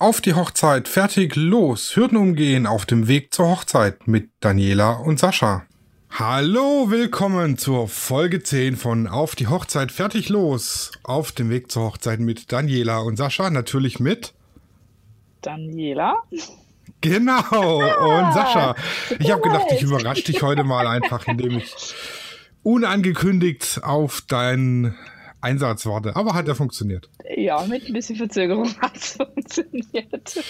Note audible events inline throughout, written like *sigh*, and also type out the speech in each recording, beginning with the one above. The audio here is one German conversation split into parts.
Auf die Hochzeit, fertig, los, Hürden umgehen auf dem Weg zur Hochzeit mit Daniela und Sascha. Hallo, willkommen zur Folge 10 von Auf die Hochzeit, fertig, los, auf dem Weg zur Hochzeit mit Daniela und Sascha, natürlich mit Daniela. Genau, *laughs* und Sascha. Ich habe gedacht, ich überrasche dich heute mal einfach, indem ich unangekündigt auf deinen Einsatz warte. Aber hat er funktioniert. Ja, mit ein bisschen Verzögerung *laughs* hat es funktioniert.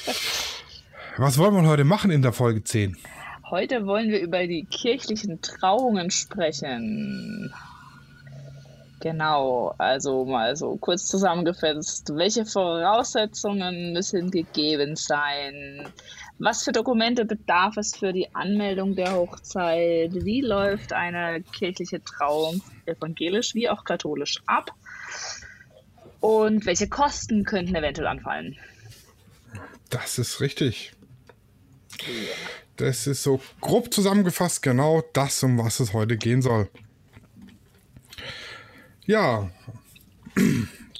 Was wollen wir heute machen in der Folge 10? Heute wollen wir über die kirchlichen Trauungen sprechen. Genau, also mal so kurz zusammengefasst. Welche Voraussetzungen müssen gegeben sein? Was für Dokumente bedarf es für die Anmeldung der Hochzeit? Wie läuft eine kirchliche Trauung evangelisch wie auch katholisch ab? Und welche Kosten könnten eventuell anfallen? Das ist richtig. Das ist so grob zusammengefasst genau das, um was es heute gehen soll. Ja,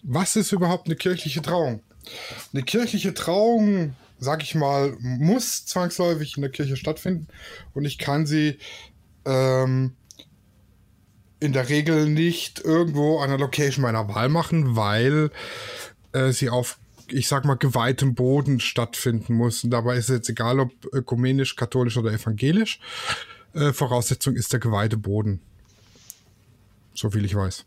was ist überhaupt eine kirchliche Trauung? Eine kirchliche Trauung, sag ich mal, muss zwangsläufig in der Kirche stattfinden und ich kann sie ähm, in der Regel nicht irgendwo an der Location meiner Wahl machen, weil äh, sie auf, ich sag mal, geweihtem Boden stattfinden muss. Und dabei ist es jetzt egal, ob ökumenisch, katholisch oder evangelisch. Äh, Voraussetzung ist der geweihte Boden. So viel ich weiß.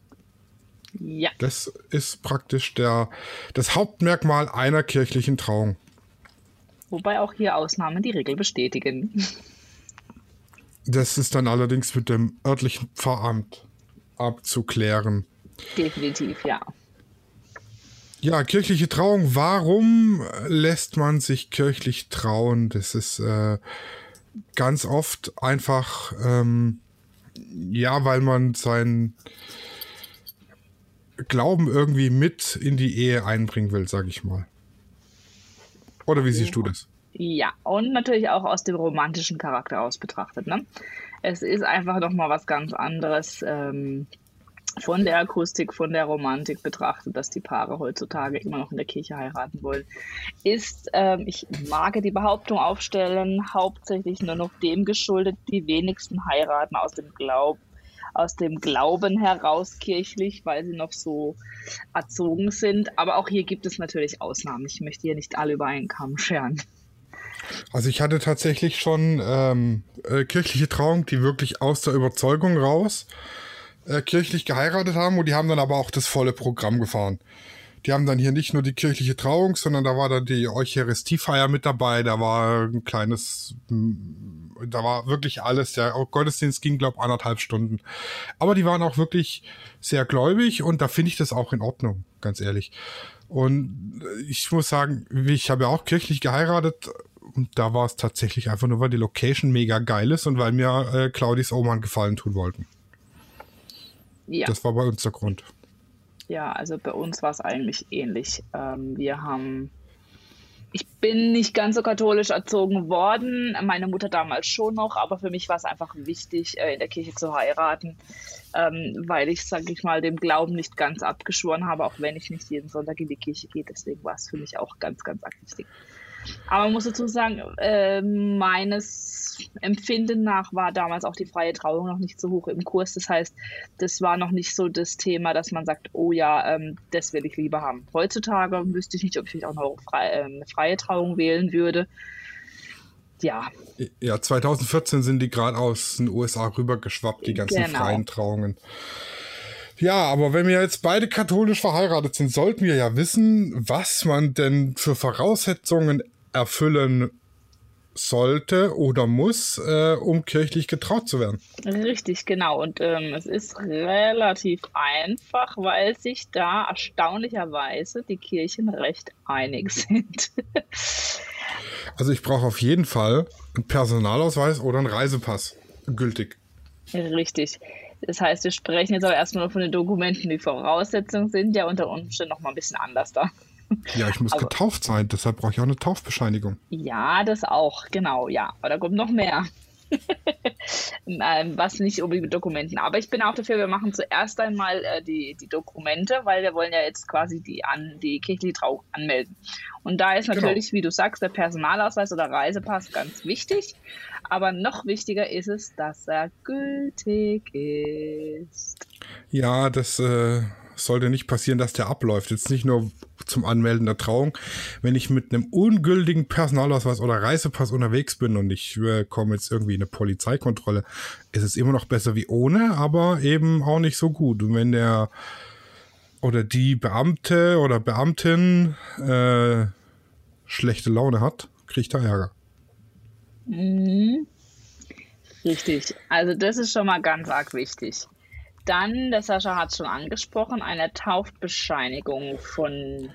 Ja. Das ist praktisch der, das Hauptmerkmal einer kirchlichen Trauung. Wobei auch hier Ausnahmen die Regel bestätigen. *laughs* Das ist dann allerdings mit dem örtlichen Pfarramt abzuklären. Definitiv, ja. Ja, kirchliche Trauung. Warum lässt man sich kirchlich trauen? Das ist äh, ganz oft einfach, ähm, ja, weil man seinen Glauben irgendwie mit in die Ehe einbringen will, sag ich mal. Oder wie siehst ja. du das? Ja, und natürlich auch aus dem romantischen Charakter aus betrachtet. Ne? Es ist einfach nochmal was ganz anderes ähm, von der Akustik, von der Romantik betrachtet, dass die Paare heutzutage immer noch in der Kirche heiraten wollen. Ist, ähm, ich mag die Behauptung aufstellen, hauptsächlich nur noch dem geschuldet, die wenigsten heiraten aus dem Glauben aus dem Glauben heraus kirchlich, weil sie noch so erzogen sind. Aber auch hier gibt es natürlich Ausnahmen. Ich möchte hier nicht alle über einen Kamm scheren. Also ich hatte tatsächlich schon ähm, äh, kirchliche Trauungen, die wirklich aus der Überzeugung raus äh, kirchlich geheiratet haben und die haben dann aber auch das volle Programm gefahren. Die haben dann hier nicht nur die kirchliche Trauung, sondern da war dann die Eucharistiefeier mit dabei, da war ein kleines, da war wirklich alles. Der Gottesdienst ging, glaube anderthalb Stunden. Aber die waren auch wirklich sehr gläubig und da finde ich das auch in Ordnung, ganz ehrlich. Und ich muss sagen, ich habe ja auch kirchlich geheiratet und da war es tatsächlich einfach nur, weil die Location mega geil ist und weil mir äh, Claudis Oman gefallen tun wollten. Ja. Das war bei uns der Grund. Ja, also bei uns war es eigentlich ähnlich. Ähm, wir haben, ich bin nicht ganz so katholisch erzogen worden, meine Mutter damals schon noch, aber für mich war es einfach wichtig, äh, in der Kirche zu heiraten, ähm, weil ich, sage ich mal, dem Glauben nicht ganz abgeschworen habe, auch wenn ich nicht jeden Sonntag in die Kirche gehe. Deswegen war es für mich auch ganz, ganz wichtig. Aber man muss dazu sagen, äh, meines Empfinden nach war damals auch die freie Trauung noch nicht so hoch im Kurs. Das heißt, das war noch nicht so das Thema, dass man sagt, oh ja, ähm, das will ich lieber haben. Heutzutage wüsste ich nicht, ob ich auch noch frei, äh, eine freie Trauung wählen würde. Ja. Ja, 2014 sind die gerade aus den USA rübergeschwappt, die ganzen genau. freien Trauungen. Ja, aber wenn wir jetzt beide katholisch verheiratet sind, sollten wir ja wissen, was man denn für Voraussetzungen erfüllen sollte oder muss, äh, um kirchlich getraut zu werden. Richtig, genau. Und ähm, es ist relativ einfach, weil sich da erstaunlicherweise die Kirchen recht einig *laughs* sind. also ich brauche auf jeden Fall einen Personalausweis oder einen Reisepass gültig. Richtig. Das heißt, wir sprechen jetzt aber erstmal von den Dokumenten. Die Voraussetzungen sind ja unter Umständen noch mal ein bisschen anders da. Ja, ich muss aber, getauft sein, deshalb brauche ich auch eine Taufbescheinigung. Ja, das auch, genau, ja. Aber da kommt noch mehr. *laughs* ähm, was nicht unbedingt Dokumenten. Aber ich bin auch dafür, wir machen zuerst einmal äh, die, die Dokumente, weil wir wollen ja jetzt quasi die, an, die kirchliche Trauung anmelden. Und da ist genau. natürlich, genau. wie du sagst, der Personalausweis oder Reisepass ganz wichtig. Aber noch wichtiger ist es, dass er gültig ist. Ja, das äh, sollte nicht passieren, dass der abläuft. Jetzt nicht nur zum Anmelden der Trauung. Wenn ich mit einem ungültigen Personalausweis oder Reisepass unterwegs bin und ich äh, komme jetzt irgendwie in eine Polizeikontrolle, ist es immer noch besser wie ohne, aber eben auch nicht so gut. Und wenn der oder die Beamte oder Beamtin äh, schlechte Laune hat, kriegt er Ärger. Mhm. Richtig. Also das ist schon mal ganz arg wichtig. Dann, der Sascha hat es schon angesprochen, eine Taufbescheinigung von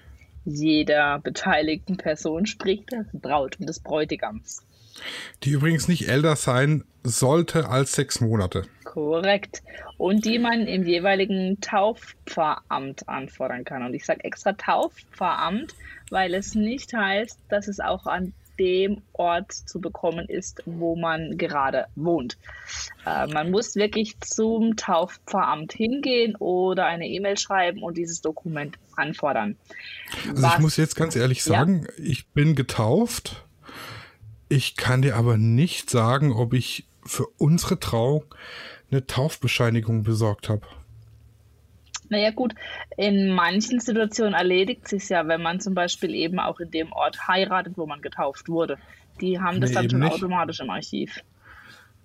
jeder beteiligten Person, sprich der Braut und des Bräutigams. Die übrigens nicht älter sein sollte als sechs Monate. Korrekt. Und die man im jeweiligen Taufpfarramt anfordern kann. Und ich sage extra Taufpfarramt, weil es nicht heißt, dass es auch an dem Ort zu bekommen ist, wo man gerade wohnt. Äh, man muss wirklich zum Taufpfarramt hingehen oder eine E-Mail schreiben und dieses Dokument anfordern. Also Was, ich muss jetzt ganz ehrlich sagen, ja? ich bin getauft. Ich kann dir aber nicht sagen, ob ich für unsere Trauung eine Taufbescheinigung besorgt habe. Naja gut, in manchen Situationen erledigt sich ja, wenn man zum Beispiel eben auch in dem Ort heiratet, wo man getauft wurde. Die haben das nee, dann schon nicht. automatisch im Archiv.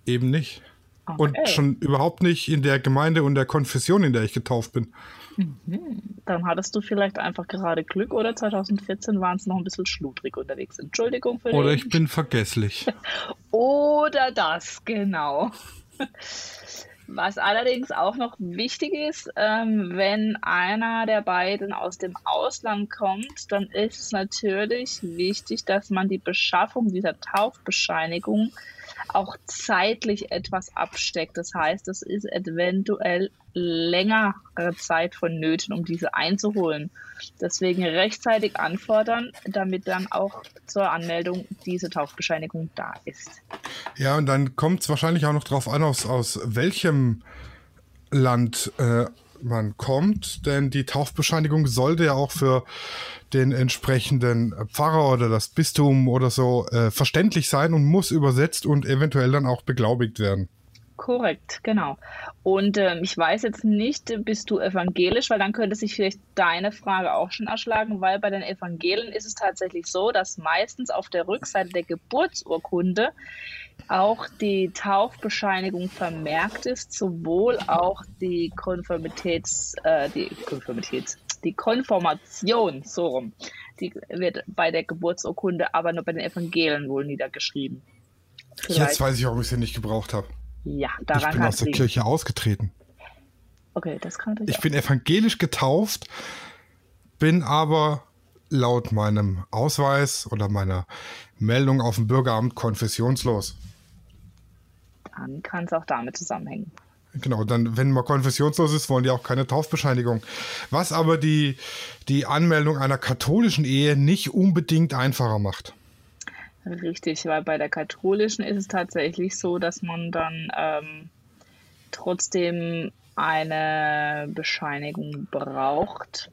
Eben nicht. Okay. Und schon überhaupt nicht in der Gemeinde und der Konfession, in der ich getauft bin. Mhm. Dann hattest du vielleicht einfach gerade Glück oder 2014 waren es noch ein bisschen schludrig unterwegs. Entschuldigung für Oder ich bin vergesslich. *laughs* oder das, genau. Was allerdings auch noch wichtig ist, ähm, wenn einer der beiden aus dem Ausland kommt, dann ist es natürlich wichtig, dass man die Beschaffung dieser Taufbescheinigung auch zeitlich etwas absteckt. Das heißt, es ist eventuell längere Zeit vonnöten, um diese einzuholen. Deswegen rechtzeitig anfordern, damit dann auch zur Anmeldung diese Taufbescheinigung da ist. Ja, und dann kommt es wahrscheinlich auch noch darauf an, aus, aus welchem Land äh, man kommt, denn die Taufbescheinigung sollte ja auch für den entsprechenden Pfarrer oder das Bistum oder so äh, verständlich sein und muss übersetzt und eventuell dann auch beglaubigt werden. Korrekt, genau. Und ähm, ich weiß jetzt nicht, bist du evangelisch, weil dann könnte sich vielleicht deine Frage auch schon erschlagen, weil bei den Evangelien ist es tatsächlich so, dass meistens auf der Rückseite der Geburtsurkunde auch die Taufbescheinigung vermerkt ist, sowohl auch die Konformitäts, äh, die Konformitäts, die Konformation, so rum, die wird bei der Geburtsurkunde, aber nur bei den Evangelien wohl niedergeschrieben. Vielleicht. Jetzt weiß ich, warum ich sie nicht gebraucht habe. Ja, daran Ich bin aus der liegen. Kirche ausgetreten. Okay, das kann. Ich auch. bin evangelisch getauft, bin aber laut meinem Ausweis oder meiner Meldung auf dem Bürgeramt konfessionslos. Dann kann es auch damit zusammenhängen. Genau, dann, wenn man konfessionslos ist, wollen die auch keine Taufbescheinigung. Was aber die, die Anmeldung einer katholischen Ehe nicht unbedingt einfacher macht. Richtig, weil bei der katholischen ist es tatsächlich so, dass man dann ähm, trotzdem eine Bescheinigung braucht.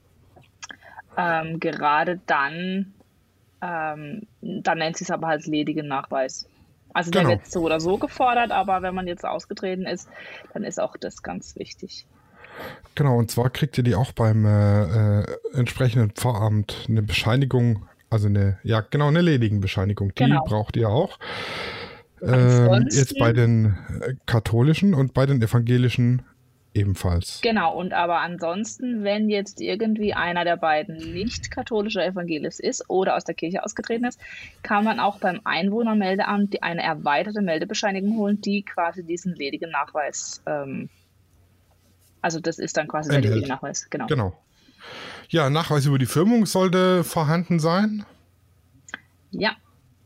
Ähm, gerade dann, ähm, dann nennt sich es aber als ledigen Nachweis. Also genau. der wird so oder so gefordert, aber wenn man jetzt ausgetreten ist, dann ist auch das ganz wichtig. Genau, und zwar kriegt ihr die auch beim äh, äh, entsprechenden Pfarramt eine Bescheinigung also eine, ja, genau, eine Ledigenbescheinigung. Die genau. braucht ihr auch. Ähm, jetzt bei den äh, katholischen und bei den evangelischen ebenfalls. Genau, und aber ansonsten, wenn jetzt irgendwie einer der beiden nicht katholischer Evangelist ist oder aus der Kirche ausgetreten ist, kann man auch beim Einwohnermeldeamt eine erweiterte Meldebescheinigung holen, die quasi diesen ledigen Nachweis, ähm, also das ist dann quasi der ledige Nachweis, genau. Genau. Ja, Nachweis über die Firmung sollte vorhanden sein. Ja,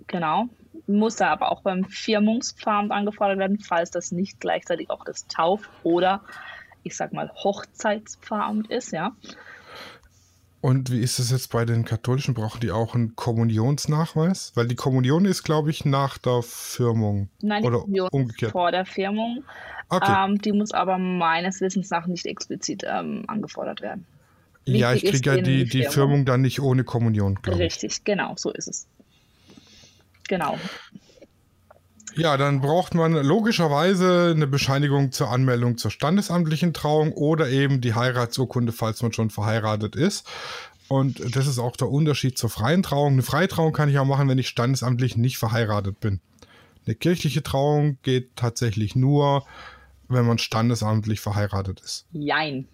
genau. Muss da aber auch beim Firmungspfand angefordert werden, falls das nicht gleichzeitig auch das Tauf- oder ich sag mal Hochzeitspfarramt ist, ja. Und wie ist es jetzt bei den Katholischen? Brauchen die auch einen Kommunionsnachweis? Weil die Kommunion ist, glaube ich, nach der Firmung. Nein, die oder Kommunion umgekehrt. vor der Firmung. Okay. Ähm, die muss aber meines Wissens nach nicht explizit ähm, angefordert werden. Ja, ich kriege ja die, die Firmung. Firmung dann nicht ohne Kommunion, glaube ich. Richtig, genau, so ist es. Genau. Ja, dann braucht man logischerweise eine Bescheinigung zur Anmeldung zur standesamtlichen Trauung oder eben die Heiratsurkunde, falls man schon verheiratet ist. Und das ist auch der Unterschied zur freien Trauung. Eine freie Trauung kann ich auch machen, wenn ich standesamtlich nicht verheiratet bin. Eine kirchliche Trauung geht tatsächlich nur, wenn man standesamtlich verheiratet ist. Jein.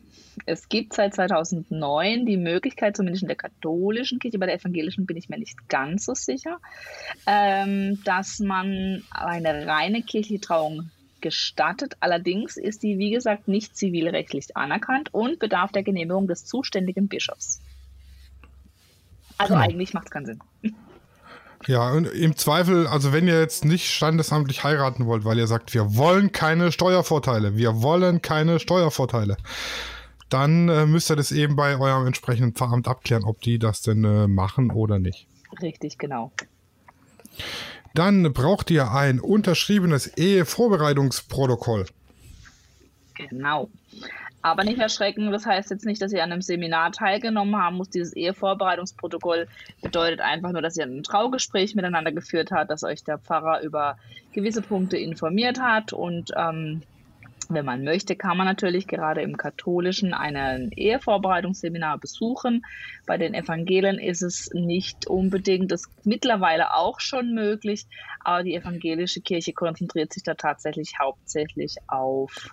Es gibt seit 2009 die Möglichkeit, zumindest in der katholischen Kirche, bei der evangelischen bin ich mir nicht ganz so sicher, ähm, dass man eine reine kirchliche Trauung gestattet. Allerdings ist die, wie gesagt, nicht zivilrechtlich anerkannt und bedarf der Genehmigung des zuständigen Bischofs. Also Genau. eigentlich macht es keinen Sinn. Ja, und im Zweifel, also wenn ihr jetzt nicht standesamtlich heiraten wollt, weil ihr sagt, wir wollen keine Steuervorteile, wir wollen keine Steuervorteile, dann äh, müsst ihr das eben bei eurem entsprechenden Pfarramt abklären, ob die das denn äh, machen oder nicht. Richtig, genau. Dann braucht ihr ein unterschriebenes Ehevorbereitungsprotokoll. Genau. Aber nicht erschrecken, das heißt jetzt nicht, dass ihr an einem Seminar teilgenommen haben muss. Dieses Ehevorbereitungsprotokoll bedeutet einfach nur, dass ihr ein Traugespräch miteinander geführt habt, dass euch der Pfarrer über gewisse Punkte informiert hat. Und ähm, wenn man möchte, kann man natürlich gerade im katholischen ein Ehevorbereitungsseminar besuchen. Bei den Evangelen ist es nicht unbedingt, das ist mittlerweile auch schon möglich, aber die evangelische Kirche konzentriert sich da tatsächlich hauptsächlich auf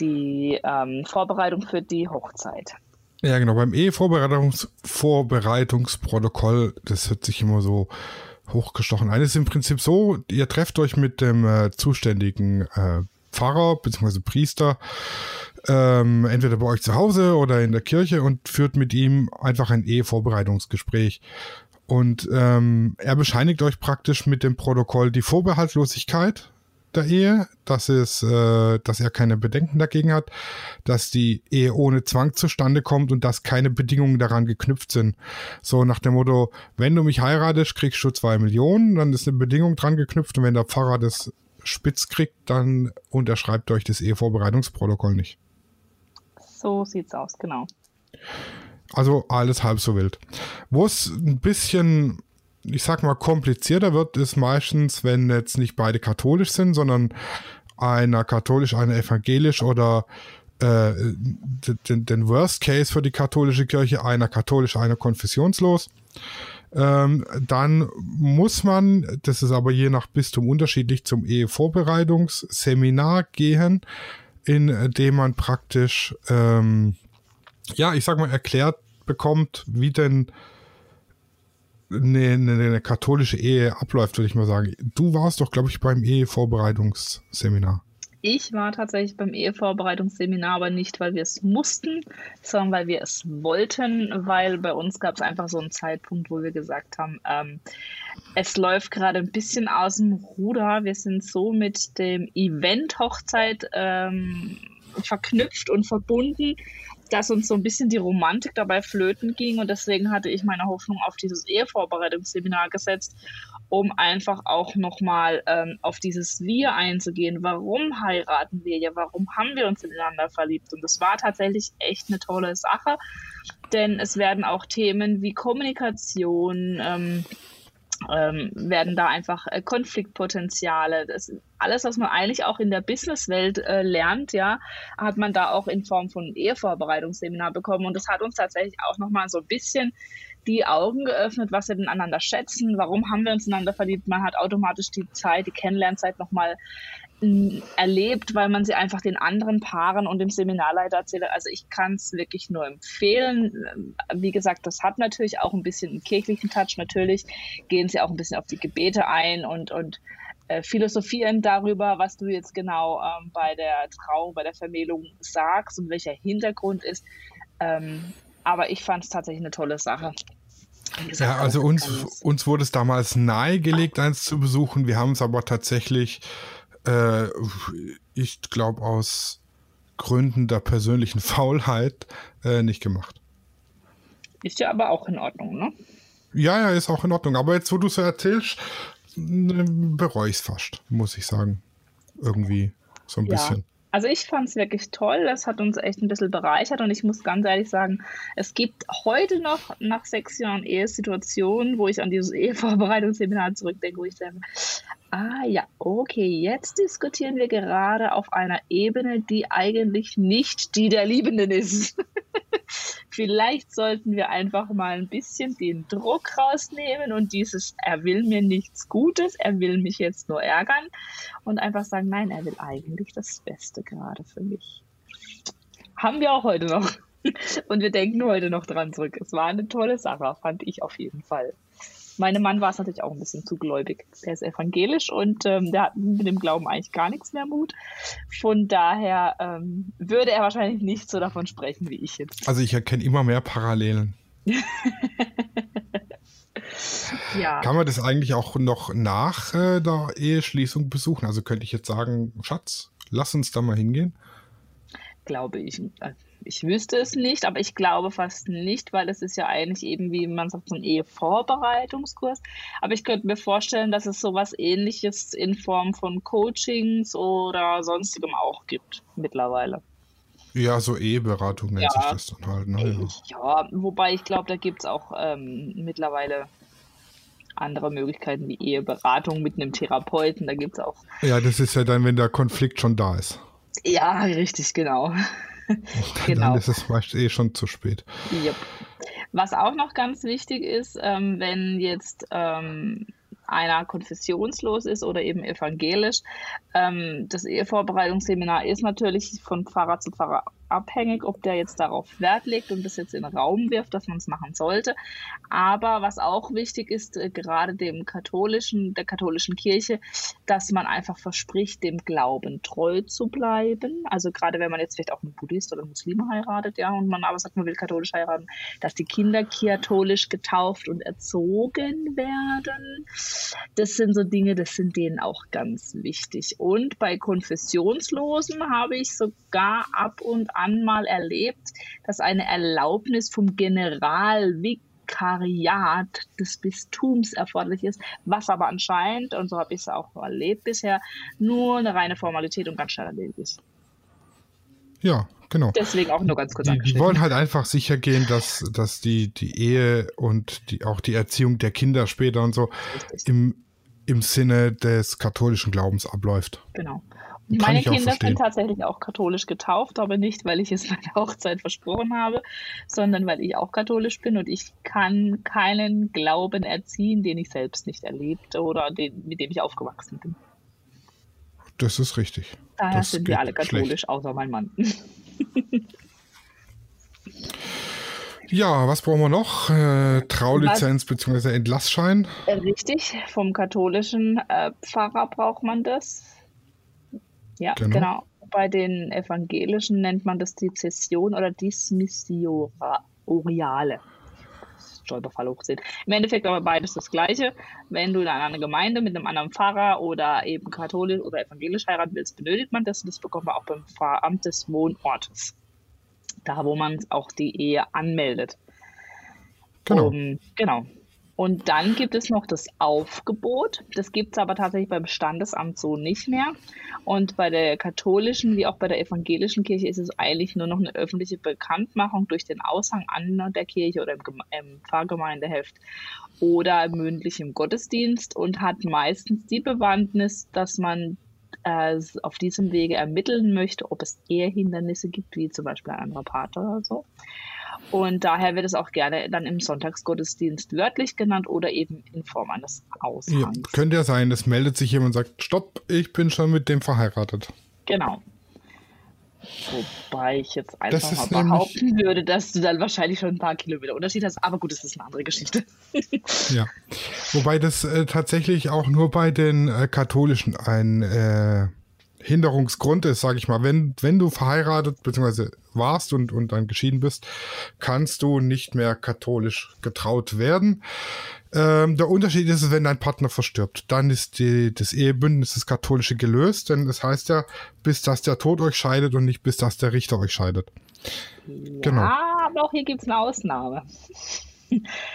die ähm, Vorbereitung für die Hochzeit. Ja, genau, beim Ehevorbereitungs Vorbereitungsprotokoll, das hört sich immer so hochgestochen an. Es ist im Prinzip so, ihr trefft euch mit dem äh, zuständigen äh, Pfarrer bzw. Priester, ähm, entweder bei euch zu Hause oder in der Kirche und führt mit ihm einfach ein Ehevorbereitungsgespräch. Und ähm, er bescheinigt euch praktisch mit dem Protokoll die Vorbehaltlosigkeit der Ehe, dass, es, äh, dass er keine Bedenken dagegen hat, dass die Ehe ohne Zwang zustande kommt und dass keine Bedingungen daran geknüpft sind. So nach dem Motto, wenn du mich heiratest, kriegst du zwei Millionen, dann ist eine Bedingung dran geknüpft und wenn der Pfarrer das spitz kriegt, dann unterschreibt euch das Ehevorbereitungsprotokoll nicht. So sieht's aus, genau. Also alles halb so wild. Wo es ein bisschen, ich sag mal, komplizierter wird, ist meistens, wenn jetzt nicht beide katholisch sind, sondern einer katholisch, einer evangelisch oder äh, den, den Worst Case für die katholische Kirche, einer katholisch, einer konfessionslos. Ähm, dann muss man, das ist aber je nach Bistum unterschiedlich, zum Ehevorbereitungsseminar gehen, in dem man praktisch, ähm, ja, ich sag mal, erklärt bekommt, wie denn eine, eine, eine katholische Ehe abläuft, würde ich mal sagen. Du warst doch, glaube ich, beim Ehevorbereitungsseminar. Ich war tatsächlich beim Ehevorbereitungsseminar, aber nicht, weil wir es mussten, sondern weil wir es wollten, weil bei uns gab es einfach so einen Zeitpunkt, wo wir gesagt haben, ähm, es läuft gerade ein bisschen aus dem Ruder. Wir sind so mit dem Event Hochzeit ähm, verknüpft und verbunden, dass uns so ein bisschen die Romantik dabei flöten ging und deswegen hatte ich meine Hoffnung auf dieses Ehevorbereitungsseminar gesetzt, um einfach auch nochmal ähm, auf dieses Wir einzugehen. Warum heiraten wir ja? Warum haben wir uns ineinander verliebt? Und das war tatsächlich echt eine tolle Sache, denn es werden auch Themen wie Kommunikation, ähm, ähm, werden da einfach äh, Konfliktpotenziale, das alles, was man eigentlich auch in der Businesswelt äh, lernt, ja, hat man da auch in Form von Ehevorbereitungsseminar bekommen. Und das hat uns tatsächlich auch nochmal so ein bisschen die Augen geöffnet, was wir miteinander schätzen, warum haben wir uns einander verliebt, man hat automatisch die Zeit, die Kennenlernzeit nochmal erlebt, weil man sie einfach den anderen Paaren und dem Seminarleiter erzählt. Also ich kann es wirklich nur empfehlen. Wie gesagt, das hat natürlich auch ein bisschen einen kirchlichen Touch. Natürlich gehen sie auch ein bisschen auf die Gebete ein und, und äh, philosophieren darüber, was du jetzt genau ähm, bei der Trauung, bei der Vermählung sagst und welcher Hintergrund ist. Ähm, aber ich fand es tatsächlich eine tolle Sache. Gesagt, ja, also uns, uns wurde es damals nahegelegt, eins zu besuchen. Wir haben es aber tatsächlich äh, ich glaube, aus Gründen der persönlichen *laughs* Faulheit äh, nicht gemacht. Ist ja aber auch in Ordnung, ne? Ja, ja, ist auch in Ordnung. Aber jetzt, wo du so erzählst, bereue ich es fast, muss ich sagen. Irgendwie so ein ja. bisschen. Also ich fand es wirklich toll. Das hat uns echt ein bisschen bereichert und ich muss ganz ehrlich sagen, es gibt heute noch nach sechs Jahren Ehesituationen, wo ich an dieses Ehevorbereitungsseminar zurückdenke, wo ich denke, ah ja, okay, jetzt diskutieren wir gerade auf einer Ebene, die eigentlich nicht die der Liebenden ist. *laughs* Vielleicht sollten wir einfach mal ein bisschen den Druck rausnehmen und dieses, er will mir nichts Gutes, er will mich jetzt nur ärgern und einfach sagen, nein, er will eigentlich das Beste gerade für mich. Haben wir auch heute noch. *laughs* Und wir denken heute noch dran zurück. Es war eine tolle Sache, fand ich auf jeden Fall. Meinem Mann war es natürlich auch ein bisschen zu gläubig. Der ist evangelisch und ähm, der hat mit dem Glauben eigentlich gar nichts mehr Mut. Von daher ähm, würde er wahrscheinlich nicht so davon sprechen wie ich jetzt. Also ich erkenne immer mehr Parallelen. *laughs* ja. Kann man das eigentlich auch noch nach äh, der Eheschließung besuchen? Also könnte ich jetzt sagen, Schatz, lass uns da mal hingehen? Glaube ich. Äh, ich wüsste es nicht, aber ich glaube fast nicht, weil es ist ja eigentlich eben, wie man sagt, so ein Ehevorbereitungskurs. Aber ich könnte mir vorstellen, dass es sowas ähnliches in Form von Coachings oder sonstigem auch gibt mittlerweile. Ja, so Eheberatung nennt ja, sich das dann halt. Ne? Ja. ja, wobei ich glaube, da gibt es auch ähm, mittlerweile andere Möglichkeiten wie Eheberatung mit einem Therapeuten. Da gibt es auch. Ja, das ist ja dann, wenn der Konflikt schon da ist. Ja, richtig, genau. *laughs* genau. Dann ist es meist eh schon zu spät. Yep. Was auch noch ganz wichtig ist, ähm, wenn jetzt ähm, einer konfessionslos ist oder eben evangelisch. Ähm, das Ehevorbereitungsseminar ist natürlich von Pfarrer zu Pfarrer abhängig, ob der jetzt darauf Wert legt und das jetzt in den Raum wirft, dass man es machen sollte. Aber was auch wichtig ist, äh, gerade dem katholischen, der katholischen Kirche, dass man einfach verspricht, dem Glauben treu zu bleiben. Also gerade wenn man jetzt vielleicht auch einen Buddhist oder einen Muslim heiratet, ja, und man aber sagt, man will katholisch heiraten, dass die Kinder katholisch getauft und erzogen werden. Das sind so Dinge, das sind denen auch ganz wichtig. Und bei Konfessionslosen habe ich sogar ab und an mal erlebt, dass eine Erlaubnis vom Generalvikariat des Bistums erforderlich ist, was aber anscheinend, und so habe ich es auch erlebt bisher, nur eine reine Formalität und ganz schnell erledigt ist. Ja, genau. Deswegen auch nur ganz kurz Die, die wollen halt einfach sicher gehen, dass, dass die, die Ehe und die, auch die Erziehung der Kinder später und so im, im Sinne des katholischen Glaubens abläuft. Genau. Meine Kinder sind tatsächlich auch katholisch getauft, aber nicht, weil ich es bei der Hochzeit versprochen habe, sondern weil ich auch katholisch bin und ich kann keinen Glauben erziehen, den ich selbst nicht erlebte oder den, mit dem ich aufgewachsen bin. Das ist richtig. Daher das sind wir alle katholisch, schlecht. außer mein Mann. *laughs* Ja, was brauchen wir noch? Äh, Traulizenz bzw. Entlassschein? Richtig, vom katholischen äh, Pfarrer braucht man das. Ja, genau. genau. Bei den Evangelischen nennt man das die Zession oder Dismissioriale. Stolperfall hochziehen. Im Endeffekt aber beides das Gleiche. Wenn du in einer Gemeinde mit einem anderen Pfarrer oder eben katholisch oder evangelisch heiraten willst, benötigt man das. Und das bekommt man auch beim Pfarramt des Wohnortes. Da, wo man auch die Ehe anmeldet. Genau. Um, genau. Und dann gibt es noch das Aufgebot. Das gibt es aber tatsächlich beim Standesamt so nicht mehr. Und bei der katholischen wie auch bei der evangelischen Kirche ist es eigentlich nur noch eine öffentliche Bekanntmachung durch den Aushang an der Kirche oder im, im Pfarrgemeindeheft oder mündlich im Gottesdienst und hat meistens die Bewandtnis, dass man äh, auf diesem Wege ermitteln möchte, ob es Ehehindernisse gibt, wie zum Beispiel ein anderer Pater oder so. Und daher wird es auch gerne dann im Sonntagsgottesdienst wörtlich genannt oder eben in Form eines Aushangs. Ja, könnte ja sein, es meldet sich jemand und sagt, stopp, ich bin schon mit dem verheiratet. Genau. Wobei ich jetzt einfach mal behaupten würde, dass du dann wahrscheinlich schon ein paar Kilometer Unterschied hast. Aber gut, das ist eine andere Geschichte. ja. Wobei das äh, tatsächlich auch nur bei den äh, Katholischen ein äh, Hinderungsgrund ist, sage ich mal. Wenn, wenn du verheiratet bzw. warst und, und dann geschieden bist, kannst du nicht mehr katholisch getraut werden. Ähm, der Unterschied ist, wenn dein Partner verstirbt, dann ist die, das Ehebündnis, das katholische gelöst, denn das heißt ja, bis dass der Tod euch scheidet und nicht bis dass der Richter euch scheidet. Ja, genau. doch, hier gibt es eine Ausnahme.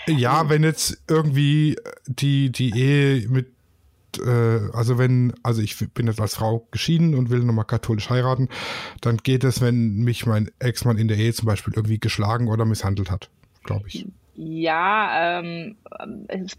Ja, wenn jetzt irgendwie die, die Ehe mit, äh, also wenn, also ich bin jetzt als Frau geschieden und will nochmal katholisch heiraten, dann geht es, wenn mich mein Ex-Mann in der Ehe zum Beispiel irgendwie geschlagen oder misshandelt hat, glaube ich. Ja, ähm,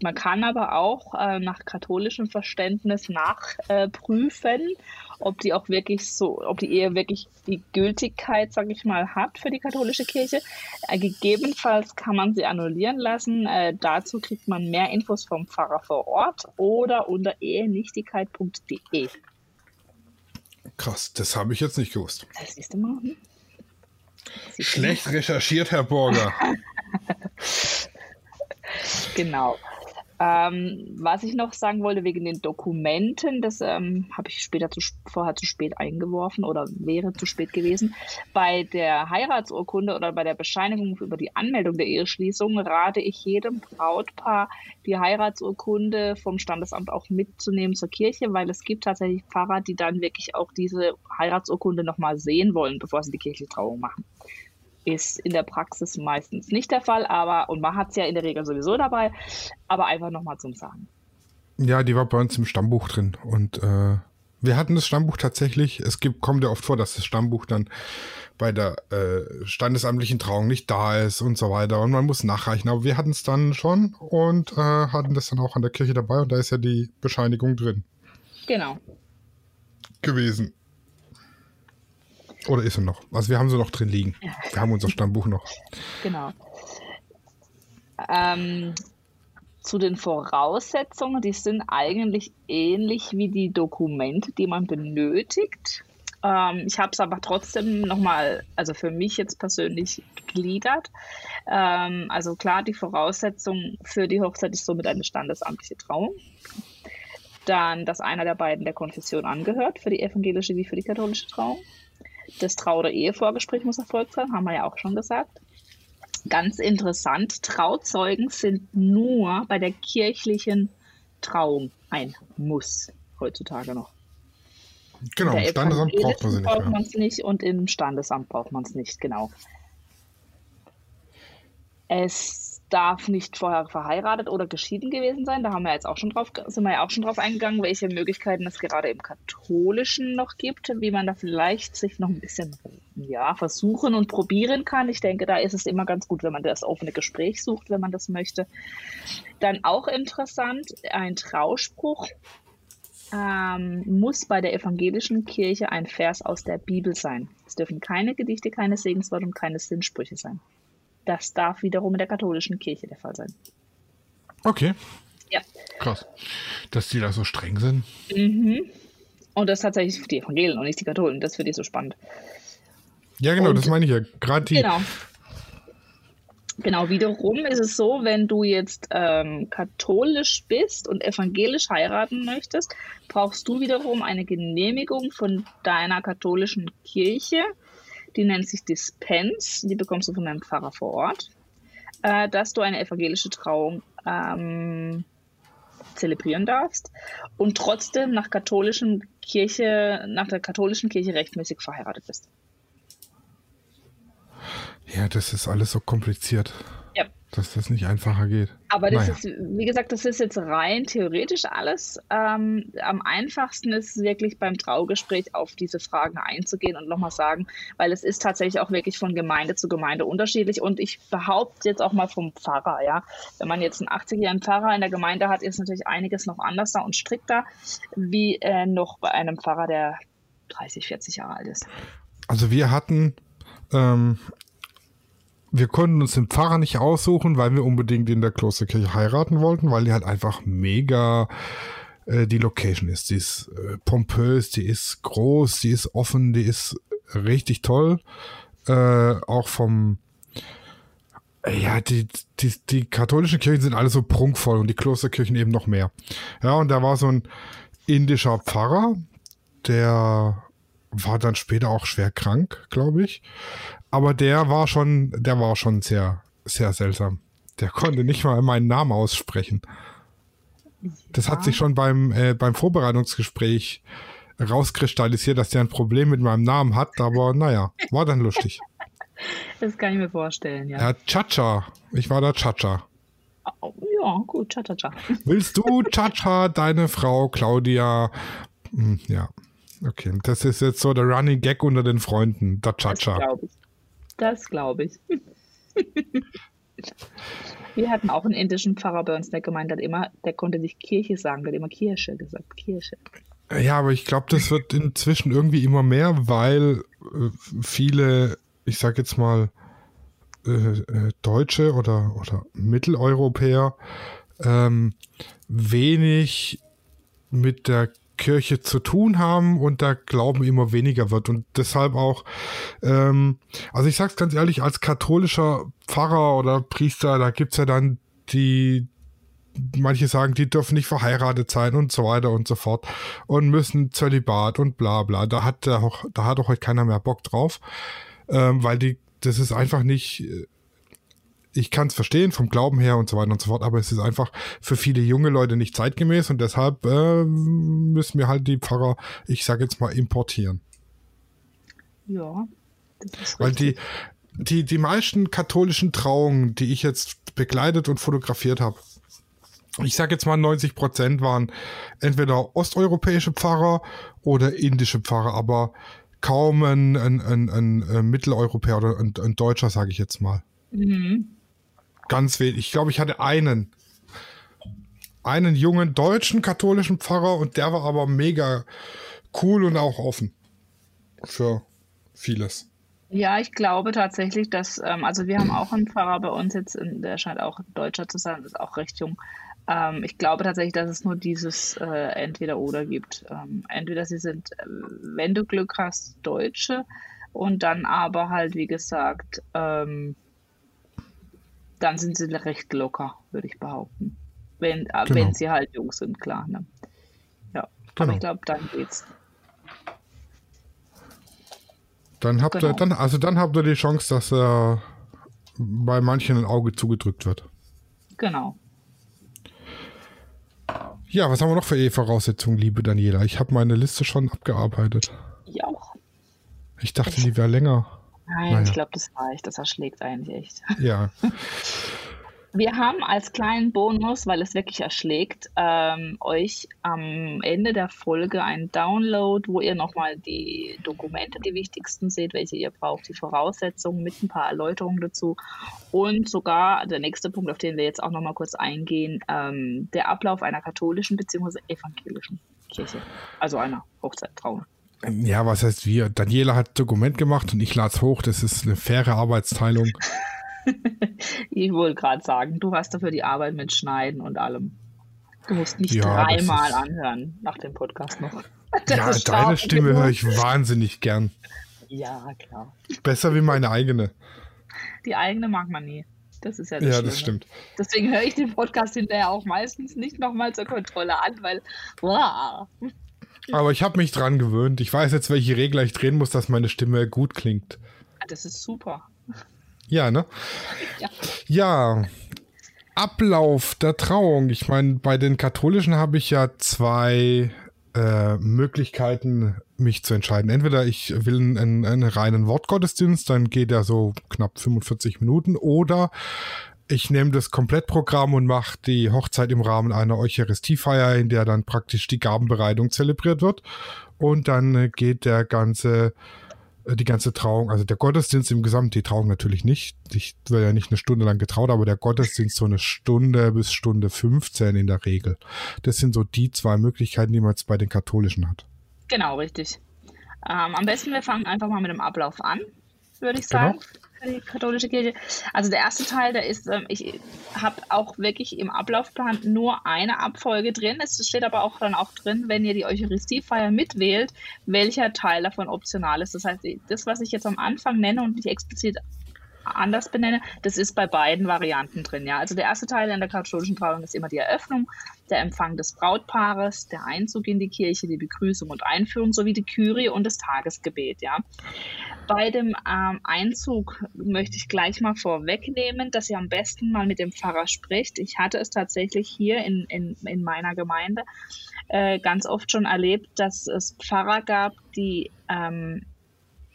man kann aber auch äh, nach katholischem Verständnis nachprüfen, äh, ob die auch wirklich so, ob die Ehe wirklich die Gültigkeit, sage ich mal, hat für die katholische Kirche. Äh, gegebenenfalls kann man sie annullieren lassen. Äh, dazu kriegt man mehr Infos vom Pfarrer vor Ort oder unter ehenichtigkeit.de. Krass, das habe ich jetzt nicht gewusst. Das siehst du mal. Hm? Schlecht recherchiert, Herr Borger. *laughs* genau. Ähm, was ich noch sagen wollte wegen den Dokumenten, das ähm, habe ich später zu, vorher zu spät eingeworfen oder wäre zu spät gewesen. Bei der Heiratsurkunde oder bei der Bescheinigung über die Anmeldung der Eheschließung rate ich jedem Brautpaar, die Heiratsurkunde vom Standesamt auch mitzunehmen zur Kirche, weil es gibt tatsächlich Pfarrer, die dann wirklich auch diese Heiratsurkunde nochmal sehen wollen, bevor sie die kirchliche Trauung machen ist in der Praxis meistens nicht der Fall, aber und man hat es ja in der Regel sowieso dabei, aber einfach nochmal zum Sagen. Ja, die war bei uns im Stammbuch drin und äh, wir hatten das Stammbuch tatsächlich. Es gibt, kommt ja oft vor, dass das Stammbuch dann bei der äh, standesamtlichen Trauung nicht da ist und so weiter und man muss nachreichen. Aber wir hatten es dann schon und äh, hatten das dann auch an der Kirche dabei und da ist ja die Bescheinigung drin. Genau. Gewesen. Oder ist er noch? Also wir haben sie noch drin liegen. Wir haben unser Stammbuch noch. Genau. Ähm, zu den Voraussetzungen, die sind eigentlich ähnlich wie die Dokumente, die man benötigt. Ähm, ich habe es aber trotzdem nochmal, also für mich jetzt persönlich gegliedert. Ähm, also klar, die Voraussetzung für die Hochzeit ist somit eine standesamtliche Trauung. Dann, dass einer der beiden der Konfession angehört, für die evangelische wie für die katholische Trauung. Das Trau- oder Ehevorgespräch muss erfolgt sein, haben wir ja auch schon gesagt. Ganz interessant, Trauzeugen sind nur bei der kirchlichen Trauung ein Muss heutzutage noch. Genau, im Standesamt braucht man sie nicht. Braucht man es nicht und im Standesamt braucht man es nicht, genau. Es darf nicht vorher verheiratet oder geschieden gewesen sein. Da haben wir jetzt auch schon drauf, sind wir ja auch schon drauf eingegangen, welche Möglichkeiten es gerade im Katholischen noch gibt, wie man da vielleicht sich noch ein bisschen ja, versuchen und probieren kann. Ich denke, da ist es immer ganz gut, wenn man das offene Gespräch sucht, wenn man das möchte. Dann auch interessant, ein Trauspruch ähm, muss bei der evangelischen Kirche ein Vers aus der Bibel sein. Es dürfen keine Gedichte, keine Segensworte und keine Sinnsprüche sein. Das darf wiederum in der katholischen Kirche der Fall sein. Okay. Ja. Krass. Dass die da so streng sind. Mhm. Und das tatsächlich die Evangelien und nicht die Katholen. Das finde ich so spannend. Ja, genau, und, das meine ich ja. Gerade die. Genau. Genau, wiederum ist es so, wenn du jetzt ähm, katholisch bist und evangelisch heiraten möchtest, brauchst du wiederum eine Genehmigung von deiner katholischen Kirche die nennt sich Dispens, die bekommst du von deinem Pfarrer vor Ort, äh, dass du eine evangelische Trauung ähm, zelebrieren darfst und trotzdem nach katholischen Kirche, nach der katholischen Kirche rechtmäßig verheiratet bist. Ja, das ist alles so kompliziert dass das nicht einfacher geht. Aber das naja. ist, wie gesagt, das ist jetzt rein theoretisch alles. Ähm, am einfachsten ist es wirklich beim Traugespräch auf diese Fragen einzugehen und nochmal sagen, weil es ist tatsächlich auch wirklich von Gemeinde zu Gemeinde unterschiedlich. Und ich behaupte jetzt auch mal vom Pfarrer, ja. Wenn man jetzt einen 80-jährigen Pfarrer in der Gemeinde hat, ist natürlich einiges noch anders da und strikter, wie äh, noch bei einem Pfarrer, der 30, 40 Jahre alt ist. Also wir hatten ähm, wir konnten uns den Pfarrer nicht aussuchen, weil wir unbedingt in der Klosterkirche heiraten wollten, weil die halt einfach mega äh, die Location ist. Die ist äh, pompös, die ist groß, die ist offen, die ist richtig toll. Äh, auch vom ja, die, die, die katholischen Kirchen sind alle so prunkvoll und die Klosterkirchen eben noch mehr. Ja, und da war so ein indischer Pfarrer, der war dann später auch schwer krank, glaube ich. Aber der war schon, der war schon sehr, sehr seltsam. Der konnte nicht mal meinen Namen aussprechen. Das hat sich schon beim, äh, beim Vorbereitungsgespräch rauskristallisiert, dass der ein Problem mit meinem Namen hat, aber naja, war dann lustig. *laughs* Das kann ich mir vorstellen, ja. Ja, Chacha. Ich war da Chacha. Oh, ja, gut, Cha-Cha-Cha. Willst du Chacha, deine Frau Claudia? Hm, ja. Okay, das ist jetzt so der Running Gag unter den Freunden, der Chacha. Das glaube ich. Das glaube ich. *laughs* Wir hatten auch einen indischen Pfarrer bei uns, der gemeint hat immer, der konnte nicht Kirche sagen, der hat immer Kirche gesagt, Kirche. Ja, aber ich glaube, das wird inzwischen irgendwie immer mehr, weil äh, viele, ich sag jetzt mal, äh, äh, Deutsche oder, oder Mitteleuropäer ähm, wenig mit der Kirche zu tun haben und der Glauben immer weniger wird. Und deshalb auch, ähm, also ich sag's ganz ehrlich, als katholischer Pfarrer oder Priester, da gibt's ja dann die, manche sagen, die dürfen nicht verheiratet sein und so weiter und so fort und müssen Zölibat und bla bla. Da hat auch, da hat auch heute keiner mehr Bock drauf, ähm, weil die, das ist einfach nicht, ich kann es verstehen vom Glauben her und so weiter und so fort, aber es ist einfach für viele junge Leute nicht zeitgemäß und deshalb äh, müssen wir halt die Pfarrer, ich sage jetzt mal, importieren. Ja, das ist Weil die, die, die meisten katholischen Trauungen, die ich jetzt begleitet und fotografiert habe, ich sage jetzt mal 90 Prozent waren entweder osteuropäische Pfarrer oder indische Pfarrer, aber kaum ein, ein, ein, ein, ein Mitteleuropäer oder ein, ein Deutscher, sage ich jetzt mal. Mhm. Ganz wenig. Ich glaube, ich hatte einen. Einen jungen deutschen katholischen Pfarrer und der war aber mega cool und auch offen für vieles. Ja, ich glaube tatsächlich, dass, ähm, also wir haben auch einen Pfarrer bei uns jetzt, in, der scheint auch Deutscher zu sein, ist auch recht jung. Ähm, ich glaube tatsächlich, dass es nur dieses äh, Entweder-Oder gibt. Ähm, entweder sie sind, äh, wenn du Glück hast, Deutsche und dann aber halt, wie gesagt, ähm, dann sind sie recht locker, würde ich behaupten. Wenn, äh, Genau. wenn sie halt jung sind, klar. Ne? Ja, aber Genau. ich glaube, dann geht's. Dann habt ihr, Genau. dann, also dann habt ihr die Chance, dass äh, bei manchen ein Auge zugedrückt wird. Genau. Ja, was haben wir noch für E-Voraussetzungen, liebe Daniela? Ich habe meine Liste schon abgearbeitet. Ich auch. Ich dachte, die wäre länger. Nein, Naja. ich glaube, das reicht. Das erschlägt eigentlich echt. *laughs* Ja. Wir haben als kleinen Bonus, weil es wirklich erschlägt, ähm, euch am Ende der Folge einen Download, wo ihr nochmal die Dokumente, die wichtigsten seht, welche ihr braucht, die Voraussetzungen mit ein paar Erläuterungen dazu und sogar der nächste Punkt, auf den wir jetzt auch nochmal kurz eingehen, ähm, der Ablauf einer katholischen bzw. evangelischen Kirche, also einer Hochzeittrauung. Ja, was heißt wir? Daniela hat Dokument gemacht und ich lade es hoch. Das ist eine faire Arbeitsteilung. *laughs* Ich wollte gerade sagen, du hast dafür die Arbeit mit Schneiden und allem. Du musst nicht Ja, dreimal ist- anhören nach dem Podcast noch. *laughs* Das ja, deine Stimme höre ich wahnsinnig gern. Ja, klar. Besser wie meine eigene. Die eigene mag man nie. Das ist ja das Ja, Schlimme. das stimmt. Deswegen höre ich den Podcast hinterher auch meistens nicht nochmal zur Kontrolle an, weil wow. Aber ich habe mich dran gewöhnt. Ich weiß jetzt, welche Regler ich drehen muss, dass meine Stimme gut klingt. das ist super. Ja, ne? Ja. Ja. Ablauf der Trauung. Ich meine, bei den Katholischen habe ich ja zwei äh, Möglichkeiten, mich zu entscheiden. Entweder ich will einen, einen, einen reinen Wortgottesdienst, dann geht er so knapp 45 Minuten, oder ich nehme das Komplettprogramm und mache die Hochzeit im Rahmen einer Eucharistiefeier, in der dann praktisch die Gabenbereitung zelebriert wird. Und dann äh, geht der ganze äh, die ganze Trauung, also der Gottesdienst im Gesamt, die Trauung natürlich nicht. Ich werde ja nicht eine Stunde lang getraut, aber der Gottesdienst so eine Stunde bis Stunde 15 in der Regel. Das sind so die zwei Möglichkeiten, die man jetzt bei den Katholischen hat. Genau, richtig. Ähm, am besten, wir fangen einfach mal mit dem Ablauf an, würde ich Genau. sagen, für die katholische Kirche. Also der erste Teil, der ist, ähm, ich habe auch wirklich im Ablaufplan nur eine Abfolge drin. Es steht aber auch dann auch drin, wenn ihr die Eucharistiefeier mitwählt, welcher Teil davon optional ist. Das heißt, das, was ich jetzt am Anfang nenne und nicht explizit anders benenne, das ist bei beiden Varianten drin. Ja, also der erste Teil in der katholischen Trauung ist immer die Eröffnung, der Empfang des Brautpaares, der Einzug in die Kirche, die Begrüßung und Einführung sowie die Kyrie und das Tagesgebet. Ja, bei dem ähm, Einzug möchte ich gleich mal vorwegnehmen, dass ihr am besten mal mit dem Pfarrer spricht. Ich hatte es tatsächlich hier in, in, in meiner Gemeinde äh, ganz oft schon erlebt, dass es Pfarrer gab, die ähm,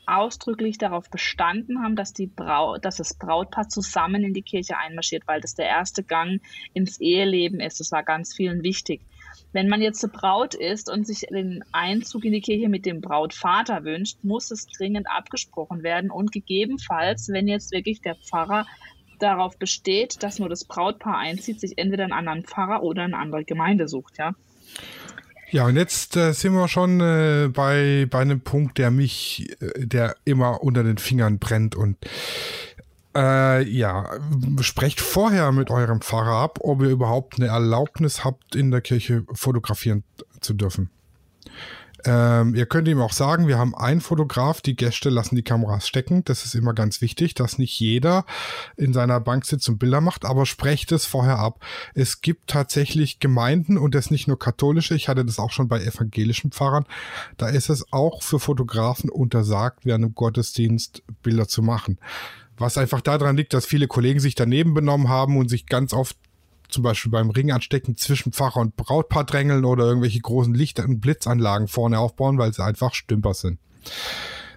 ausdrücklich darauf bestanden haben, dass, die Brau dass das Brautpaar zusammen in die Kirche einmarschiert, weil das der erste Gang ins Eheleben ist. Das war ganz vielen wichtig. Wenn man jetzt eine Braut ist und sich den Einzug in die Kirche mit dem Brautvater wünscht, muss es dringend abgesprochen werden und gegebenenfalls, wenn jetzt wirklich der Pfarrer darauf besteht, dass nur das Brautpaar einzieht, sich entweder einen anderen Pfarrer oder eine andere Gemeinde sucht, ja. Ja, und jetzt äh, sind wir schon äh, bei, bei einem Punkt, der mich, äh, der immer unter den Fingern brennt und äh, ja, sprecht vorher mit eurem Pfarrer ab, ob ihr überhaupt eine Erlaubnis habt, in der Kirche fotografieren zu dürfen. Ähm, ihr könnt ihm auch sagen, wir haben einen Fotograf, die Gäste lassen die Kameras stecken. Das ist immer ganz wichtig, dass nicht jeder in seiner Bank sitzt und Bilder macht, aber sprecht es vorher ab. Es gibt tatsächlich Gemeinden und das nicht nur katholische, ich hatte das auch schon bei evangelischen Pfarrern, da ist es auch für Fotografen untersagt, während dem Gottesdienst Bilder zu machen. Was einfach daran liegt, dass viele Kollegen sich daneben benommen haben und sich ganz oft zum Beispiel beim Ring anstecken zwischen Pfarrer und Brautpaar drängeln oder irgendwelche großen Lichter- und Blitzanlagen vorne aufbauen, weil sie einfach Stümper sind.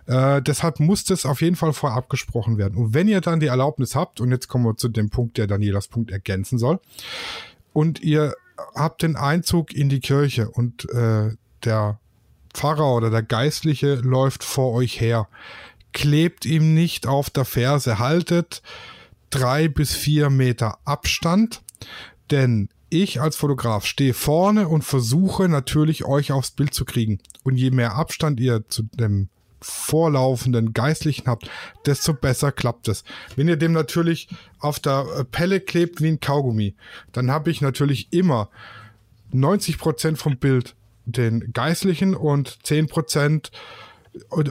Äh, deshalb muss das auf jeden Fall vorher abgesprochen werden. Und wenn ihr dann die Erlaubnis habt, und jetzt kommen wir zu dem Punkt, der Danielas Punkt ergänzen soll, und ihr habt den Einzug in die Kirche und äh, der Pfarrer oder der Geistliche läuft vor euch her, klebt ihm nicht auf der Ferse, haltet drei bis vier Meter Abstand denn ich als Fotograf stehe vorne und versuche natürlich euch aufs Bild zu kriegen. Und je mehr Abstand ihr zu dem vorlaufenden Geistlichen habt, desto besser klappt es. Wenn ihr dem natürlich auf der Pelle klebt wie ein Kaugummi, dann habe ich natürlich immer 90% vom Bild den Geistlichen und 10%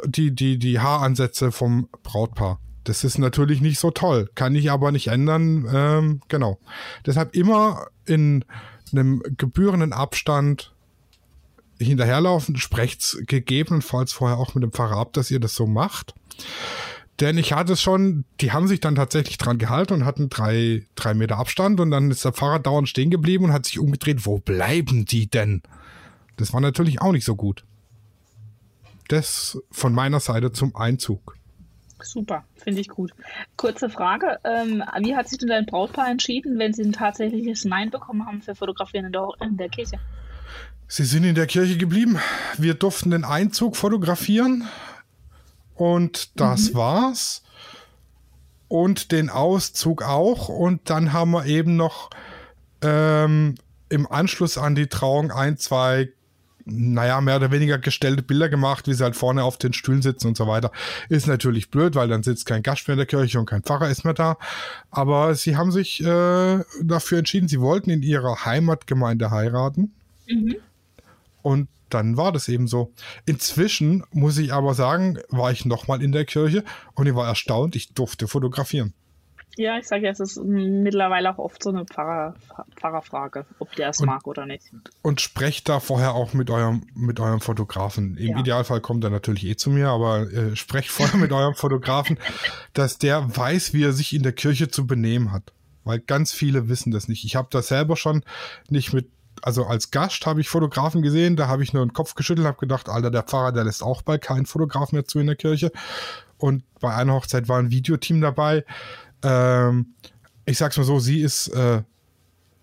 die, die, die Haaransätze vom Brautpaar. Das ist natürlich nicht so toll, kann ich aber nicht ändern. Ähm, genau. Deshalb immer in einem gebührenden Abstand hinterherlaufen, sprecht's gegebenenfalls vorher auch mit dem Pfarrer ab, dass ihr das so macht. Denn ich hatte es schon, die haben sich dann tatsächlich dran gehalten und hatten drei, drei Meter Abstand und dann ist der Fahrer dauernd stehen geblieben und hat sich umgedreht. Wo bleiben die denn? Das war natürlich auch nicht so gut. Das von meiner Seite zum Einzug. Super, finde ich gut. Kurze Frage, ähm, wie hat sich denn dein Brautpaar entschieden, wenn sie ein tatsächliches Nein bekommen haben für Fotografieren in der, in der Kirche? Sie sind in der Kirche geblieben. Wir durften den Einzug fotografieren und das mhm. war's. Und den Auszug auch. Und dann haben wir eben noch ähm, im Anschluss an die Trauung ein, zwei naja, mehr oder weniger gestellte Bilder gemacht, wie sie halt vorne auf den Stühlen sitzen und so weiter. Ist natürlich blöd, weil dann sitzt kein Gast mehr in der Kirche und kein Pfarrer ist mehr da. Aber sie haben sich äh, dafür entschieden, sie wollten in ihrer Heimatgemeinde heiraten. Mhm. Und dann war das eben so. Inzwischen muss ich aber sagen, war ich nochmal in der Kirche und ich war erstaunt, ich durfte fotografieren. Ja, ich sage ja, es ist mittlerweile auch oft so eine Pfarrer, Pfarrerfrage, ob der es mag oder nicht. Und sprecht da vorher auch mit eurem, mit eurem Fotografen. Im ja. Idealfall kommt er natürlich eh zu mir, aber äh, sprecht vorher mit eurem *laughs* Fotografen, dass der weiß, wie er sich in der Kirche zu benehmen hat. Weil ganz viele wissen das nicht. Ich habe das selber schon nicht mit also als Gast habe ich Fotografen gesehen, da habe ich nur den Kopf geschüttelt, habe gedacht, Alter, der Pfarrer, der lässt auch bald keinen Fotograf mehr zu in der Kirche. Und bei einer Hochzeit war ein Videoteam dabei. Ähm, ich sag's mal so, sie ist äh,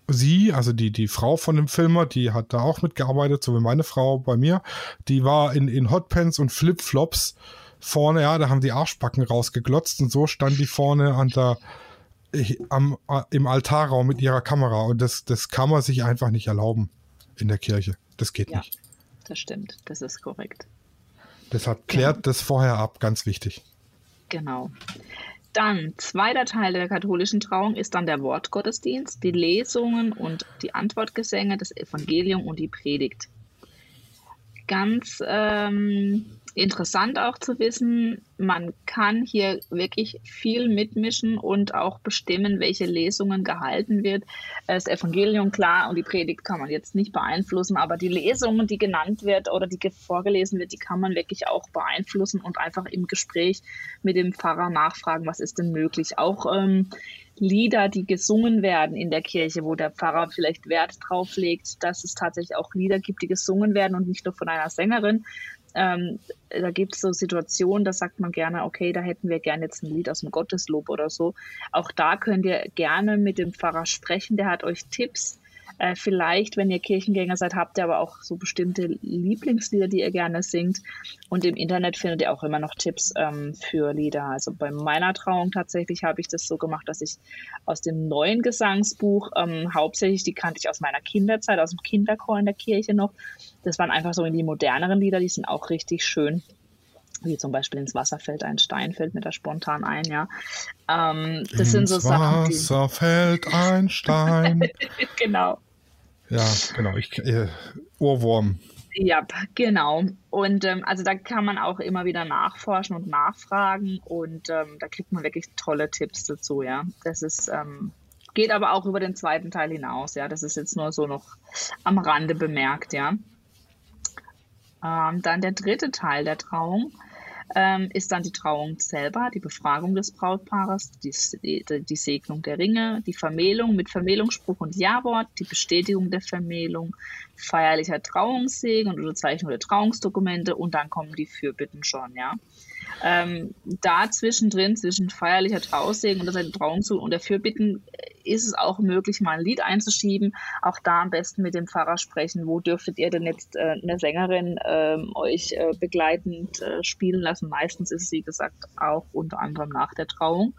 sie, also die, die Frau von dem Filmer, die hat da auch mitgearbeitet, so wie meine Frau bei mir. Die war in, in Hotpants und Flipflops vorne, ja, da haben die Arschbacken rausgeglotzt und so stand die vorne an der, am, im Altarraum mit ihrer Kamera und das, das kann man sich einfach nicht erlauben in der Kirche. Das geht ja, nicht. Das stimmt, das ist korrekt. Deshalb klärt ja. das vorher ab, ganz wichtig. Genau. Dann, zweiter Teil der katholischen Trauung ist dann der Wortgottesdienst, die Lesungen und die Antwortgesänge, das Evangelium und die Predigt. Ganz ähm, interessant auch zu wissen, man kann hier wirklich viel mitmischen und auch bestimmen, welche Lesungen gehalten wird. Das Evangelium, klar, und die Predigt kann man jetzt nicht beeinflussen, aber die Lesungen, die genannt wird oder die vorgelesen wird, die kann man wirklich auch beeinflussen und einfach im Gespräch mit dem Pfarrer nachfragen, was ist denn möglich. Auch ähm, Lieder, die gesungen werden in der Kirche, wo der Pfarrer vielleicht Wert drauf legt, dass es tatsächlich auch Lieder gibt, die gesungen werden und nicht nur von einer Sängerin, Ähm, da gibt es so Situationen, da sagt man gerne, okay, da hätten wir gerne jetzt ein Lied aus dem Gotteslob oder so. Auch da könnt ihr gerne mit dem Pfarrer sprechen, der hat euch Tipps äh, vielleicht, wenn ihr Kirchengänger seid, habt ihr aber auch so bestimmte Lieblingslieder, die ihr gerne singt. Und im Internet findet ihr auch immer noch Tipps ähm, für Lieder. Also bei meiner Trauung tatsächlich habe ich das so gemacht, dass ich aus dem neuen Gesangsbuch ähm, hauptsächlich, die kannte ich aus meiner Kinderzeit, aus dem Kinderchor in der Kirche noch. Das waren einfach so in die moderneren Lieder, die sind auch richtig schön wie zum Beispiel ins Wasser fällt ein Stein, fällt mir da spontan ein, ja. Ähm, das ins sind so Sachen. Ins Wasser fällt ein Stein. *laughs* genau. Ja, genau. Ich, äh, Ohrwurm. Ja, genau. Und ähm, also da kann man auch immer wieder nachforschen und nachfragen und ähm, da kriegt man wirklich tolle Tipps dazu, ja. Das ist, ähm, geht aber auch über den zweiten Teil hinaus, ja. Das ist jetzt nur so noch am Rande bemerkt, ja. Ähm, dann der dritte Teil der Trauung ähm, ist dann die Trauung selber, die Befragung des Brautpaares, die, die, die, Segnung der Ringe, die Vermählung mit Vermählungsspruch und Ja-Wort, die Bestätigung der Vermählung, feierlicher Trauungssegen und Unterzeichnung der Trauungsdokumente und dann kommen die Fürbitten schon, ja. Ähm, da zwischendrin, zwischen feierlicher Traussegen und der Trauungszug und der Fürbitten, ist es auch möglich, mal ein Lied einzuschieben. Auch da am besten mit dem Pfarrer sprechen. Wo dürftet ihr denn jetzt äh, eine Sängerin äh, euch äh, begleitend äh, spielen lassen? Meistens ist es, wie gesagt, auch unter anderem nach der Trauung.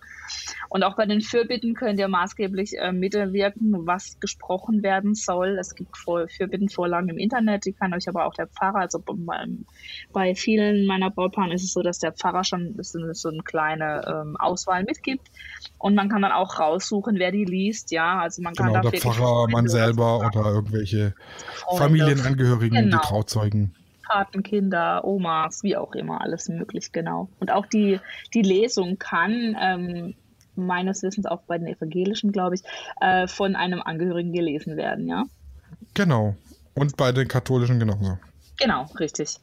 Und auch bei den Fürbitten könnt ihr maßgeblich äh, mitwirken, was gesprochen werden soll. Es gibt Fürbittenvorlagen im Internet, die kann euch aber auch der Pfarrer, also bei, bei vielen meiner Brautpaaren ist es so, dass der Pfarrer schon so eine kleine ähm, Auswahl mitgibt und man kann dann auch raussuchen, wer die liest, ja. Also man kann genau, da der Pfarrer, man selber oder irgendwelche Freunde. Familienangehörigen, genau. die Trauzeugen. Patenkinder, Omas, wie auch immer, alles möglich, genau. Und auch die, die Lesung kann ähm, meines Wissens auch bei den Evangelischen, glaube ich, äh, von einem Angehörigen gelesen werden, ja. Genau. Und bei den Katholischen genauso. Genau, richtig.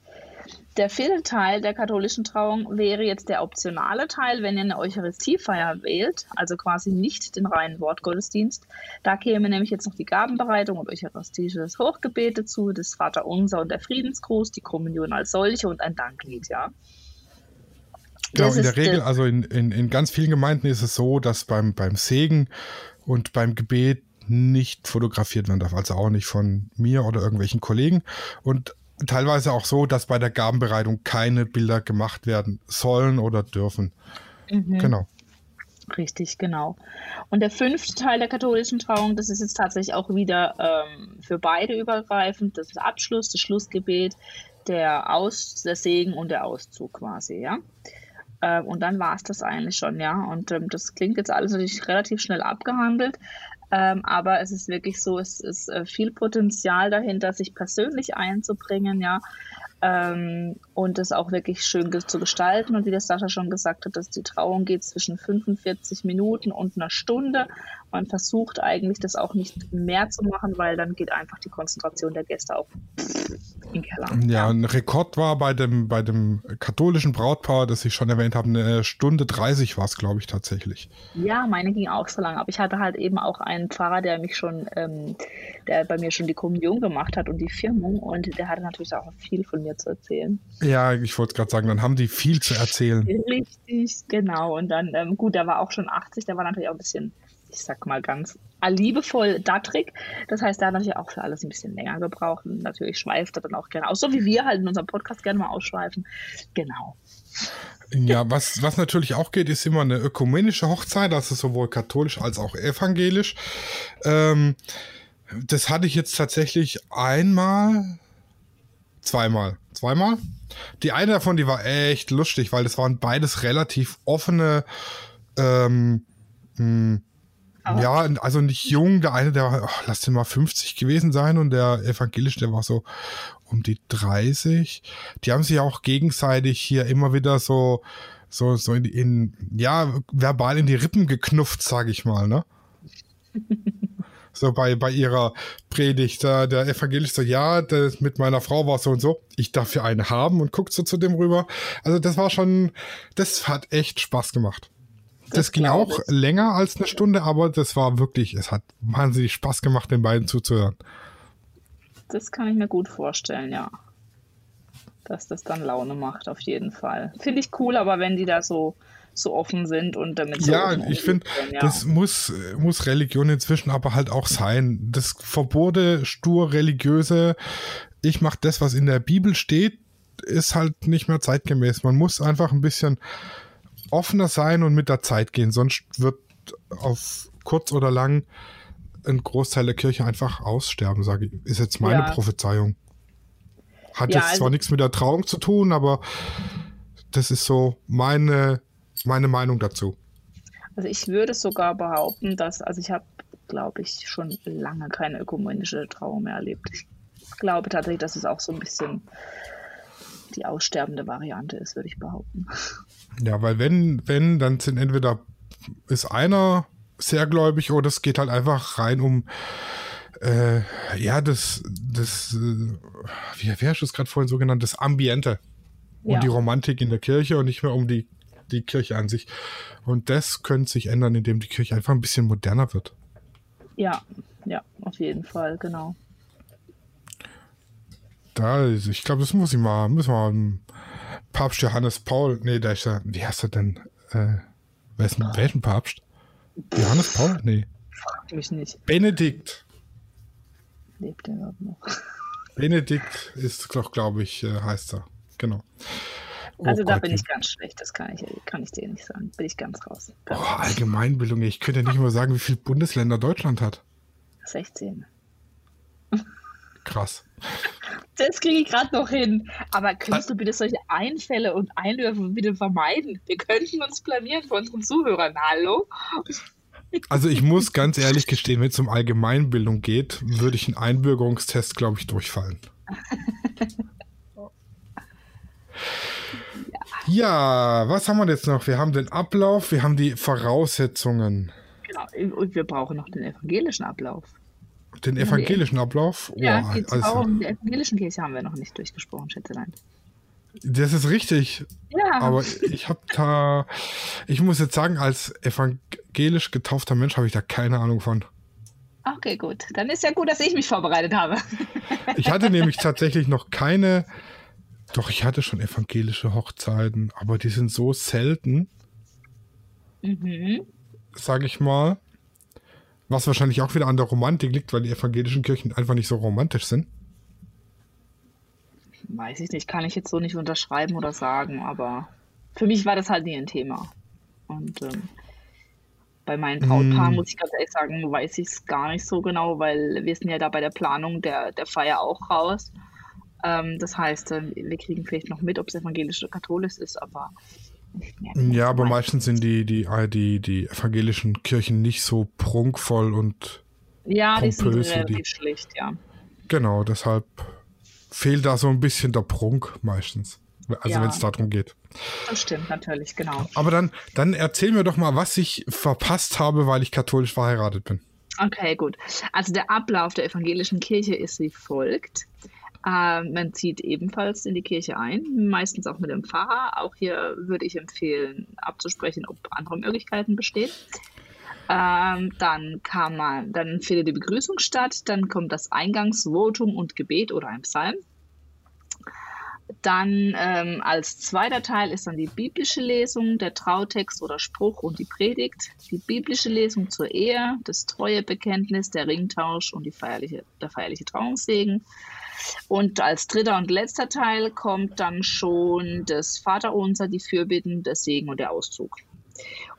Der vierte Teil der katholischen Trauung wäre jetzt der optionale Teil, wenn ihr eine Eucharistiefeier wählt, also quasi nicht den reinen Wortgottesdienst. Da käme nämlich jetzt noch die Gabenbereitung und eucharistisches Hochgebet dazu, das Vaterunser und der Friedensgruß, die Kommunion als solche und ein Danklied, ja. Genau, in der Regel, also in, in, in ganz vielen Gemeinden ist es so, dass beim, beim Segen und beim Gebet nicht fotografiert werden darf, also auch nicht von mir oder irgendwelchen Kollegen. Und teilweise auch so, dass bei der Gabenbereitung keine Bilder gemacht werden sollen oder dürfen. Mhm. Genau. Richtig, genau. Und der fünfte Teil der katholischen Trauung, das ist jetzt tatsächlich auch wieder ähm, für beide übergreifend. Das ist der Abschluss, das Schlussgebet, der Aus, der Segen und der Auszug quasi, ja. Ähm, und dann war es das eigentlich schon, ja. Und ähm, das klingt jetzt alles natürlich relativ schnell abgehandelt. Ähm, aber es ist wirklich so, es ist äh, viel Potenzial dahinter, sich persönlich einzubringen, ja. Ähm, und es auch wirklich schön zu gestalten. Und wie der Sascha schon gesagt hat, dass die Trauung geht zwischen 45 Minuten und einer Stunde. Man versucht eigentlich, das auch nicht mehr zu machen, weil dann geht einfach die Konzentration der Gäste auch in den Keller. Ja, ein Rekord war bei dem, bei dem katholischen Brautpaar, das ich schon erwähnt habe, eine Stunde 30 war es, glaube ich, tatsächlich. Ja, meine ging auch so lange. Aber ich hatte halt eben auch einen Pfarrer, der mich schon, ähm, der bei mir schon die Kommunion gemacht hat und die Firmung. Und der hatte natürlich auch viel von mir zu erzählen. Ja, ich wollte gerade sagen, dann haben die viel zu erzählen. Richtig, genau. Und dann, ähm, gut, der war auch schon 80, der war natürlich auch ein bisschen, ich sag mal ganz liebevoll dattrig. Das heißt, der hat natürlich auch für alles ein bisschen länger gebraucht. Und natürlich schweift er dann auch gerne aus, so wie wir halt in unserem Podcast gerne mal ausschweifen. Genau. Ja, was, was natürlich auch geht, ist immer eine ökumenische Hochzeit, also sowohl katholisch als auch evangelisch. Ähm, das hatte ich jetzt tatsächlich einmal, zweimal. Zweimal? Die eine davon, die war echt lustig, weil das waren beides relativ offene, ähm, mh, hm, ja, also nicht jung. Der eine, der war, oh, lass den mal 50 gewesen sein und der evangelisch, der war so um die 30. Die haben sich auch gegenseitig hier immer wieder so, so, so in, in ja, verbal in die Rippen geknufft, sag ich mal, ne? *laughs* so bei, bei ihrer Predigt. Da, der Evangelist so, ja, das mit meiner Frau war so und so, ich darf für eine haben und guckt so zu dem rüber. Also das war schon, das hat echt Spaß gemacht. Das, ging auch ich. länger als eine Stunde, aber das war wirklich, es hat wahnsinnig Spaß gemacht, den beiden zuzuhören. Das kann ich mir gut vorstellen, ja. dass das dann Laune macht, auf jeden Fall. Finde ich cool, aber wenn die da so, so offen sind und damit so Ja, ich finde, ja. das muss, muss Religion inzwischen aber halt auch sein. Das Verbote, stur religiöse, ich mache das, was in der Bibel steht, ist halt nicht mehr zeitgemäß. Man muss einfach ein bisschen offener sein und mit der Zeit gehen, sonst wird auf kurz oder lang ein Großteil der Kirche einfach aussterben, sage ich. Ist jetzt meine ja. Prophezeiung. Hat ja, jetzt also zwar nichts mit der Trauung zu tun, aber das ist so meine, meine Meinung dazu. Also ich würde sogar behaupten, dass, also ich habe, glaube ich, schon lange keine ökumenische Trauung mehr erlebt. Ich glaube tatsächlich, dass es auch so ein bisschen die aussterbende Variante ist, würde ich behaupten. Ja, weil wenn, wenn, dann sind entweder ist einer sehr gläubig oder es geht halt einfach rein um äh, ja, das, das, äh, wie, wie hast du es gerade vorhin so genannt, das Ambiente und ja. die Romantik in der Kirche und nicht mehr um die, die Kirche an sich. Und das könnte sich ändern, indem die Kirche einfach ein bisschen moderner wird. Ja, ja, auf jeden Fall, genau. Da ist, ich glaube, das muss ich mal, müssen wir mal Papst Johannes Paul, nee, da ist ja, wie heißt er denn? Äh, welchen, welchen Papst? Johannes Paul? Nee. Frag mich nicht. Benedikt. Lebt er überhaupt noch? *laughs* Benedikt ist doch, glaube ich, äh, heißt er. Genau. Oh also da Gott, bin ich ganz schlecht, das kann ich, kann ich dir nicht sagen. Bin ich ganz raus. Ganz oh, Allgemeinbildung, ich könnte ja nicht mal sagen, wie viele Bundesländer Deutschland hat. 16. Krass. Das kriege ich gerade noch hin. Aber könntest du bitte solche Einfälle und Einwürfe bitte vermeiden? Wir könnten uns blamieren vor unseren Zuhörern. Hallo? Also ich muss ganz ehrlich gestehen, wenn es um Allgemeinbildung geht, würde ich einen Einbürgerungstest, glaube ich, durchfallen. *laughs* ja. ja, was haben wir jetzt noch? Wir haben den Ablauf, wir haben die Voraussetzungen. Genau, und wir brauchen noch den evangelischen Ablauf. Den evangelischen Ablauf? Ja, oh, die Trauung der evangelischen Kirche haben wir noch nicht durchgesprochen, Schätzelein. Das ist richtig. Ja. Aber ich habe da, ich muss jetzt sagen, als evangelisch getaufter Mensch habe ich da keine Ahnung von. Okay, gut. Dann ist ja gut, dass ich mich vorbereitet habe. *laughs* ich hatte nämlich tatsächlich noch keine, doch ich hatte schon evangelische Hochzeiten, aber die sind so selten. Mhm. Sag ich mal. Was wahrscheinlich auch wieder an der Romantik liegt, weil die evangelischen Kirchen einfach nicht so romantisch sind. Weiß ich nicht, kann ich jetzt so nicht unterschreiben oder sagen, aber für mich war das halt nie ein Thema. Und ähm, bei meinen Brautpaaren, mm. muss ich ganz ehrlich sagen, weiß ich es gar nicht so genau, weil wir sind ja da bei der Planung der, der Feier auch raus. Ähm, das heißt, äh, wir kriegen vielleicht noch mit, ob es evangelisch oder katholisch ist, aber ja, aber meistens sind die, die, äh, die, die evangelischen Kirchen nicht so prunkvoll und ja, pompös. Die sind relativ die, schlicht, ja. Genau, deshalb fehlt da so ein bisschen der Prunk meistens. Also ja, wenn es darum geht. Das stimmt natürlich, genau. Aber dann, dann erzähl mir doch mal, was ich verpasst habe, weil ich katholisch verheiratet bin. Okay, gut. Also der Ablauf der evangelischen Kirche ist wie folgt. Äh, man zieht ebenfalls in die Kirche ein, meistens auch mit dem Pfarrer. Auch hier würde ich empfehlen, abzusprechen, ob andere Möglichkeiten bestehen. Ähm, dann kann man, dann findet die Begrüßung statt, dann kommt das Eingangsvotum und Gebet oder ein Psalm. Dann ähm, als zweiter Teil ist dann die biblische Lesung, der Trautext oder Spruch und die Predigt, die biblische Lesung zur Ehe, das Treuebekenntnis, der Ringtausch und die feierliche, der feierliche Trauungssegen. Und als dritter und letzter Teil kommt dann schon das Vaterunser, die Fürbitten, der Segen und der Auszug.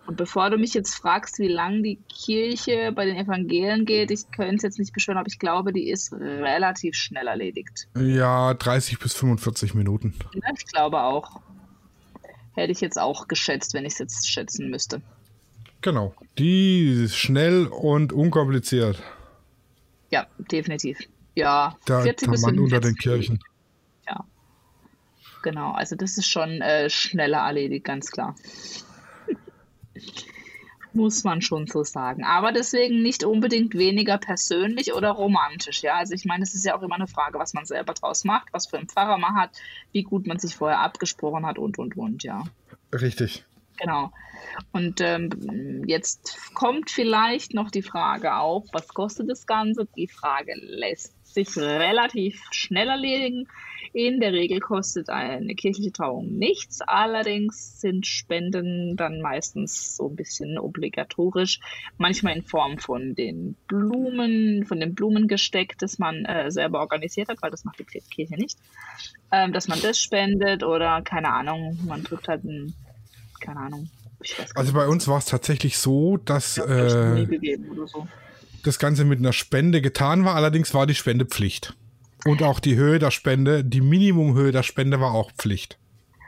Und bevor du mich jetzt fragst, wie lang die Kirche bei den Evangelien geht, ich könnte es jetzt nicht beschwören, aber ich glaube, die ist relativ schnell erledigt. Ja, 30 bis 45 Minuten. Ja, ich glaube auch. Hätte ich jetzt auch geschätzt, wenn ich es jetzt schätzen müsste. Genau. Die ist schnell und unkompliziert. Ja, definitiv. Ja, da 40 bis man unter den Kirchen. Ja. Genau, also das ist schon äh, schneller erledigt, ganz klar. Muss man schon so sagen. Aber deswegen nicht unbedingt weniger persönlich oder romantisch. Ja, also ich meine, es ist ja auch immer eine Frage, was man selber draus macht, was für einen Pfarrer man hat, wie gut man sich vorher abgesprochen hat und und und, ja. Richtig. Genau. Und ähm, jetzt kommt vielleicht noch die Frage auf, was kostet das Ganze? Die Frage lässt sich relativ schnell erledigen. In der Regel kostet eine kirchliche Trauung nichts. Allerdings sind Spenden dann meistens so ein bisschen obligatorisch. Manchmal in Form von den Blumen, von dem Blumengesteck, das man äh, selber organisiert hat, weil das macht die Kirche nicht. Ähm, dass man das spendet oder keine Ahnung, man drückt halt ein, keine Ahnung. Also bei uns war es tatsächlich so, dass äh, so. das Ganze mit einer Spende getan war. Allerdings war die Spende Pflicht. Und auch die Höhe der Spende, die Minimumhöhe der Spende war auch Pflicht.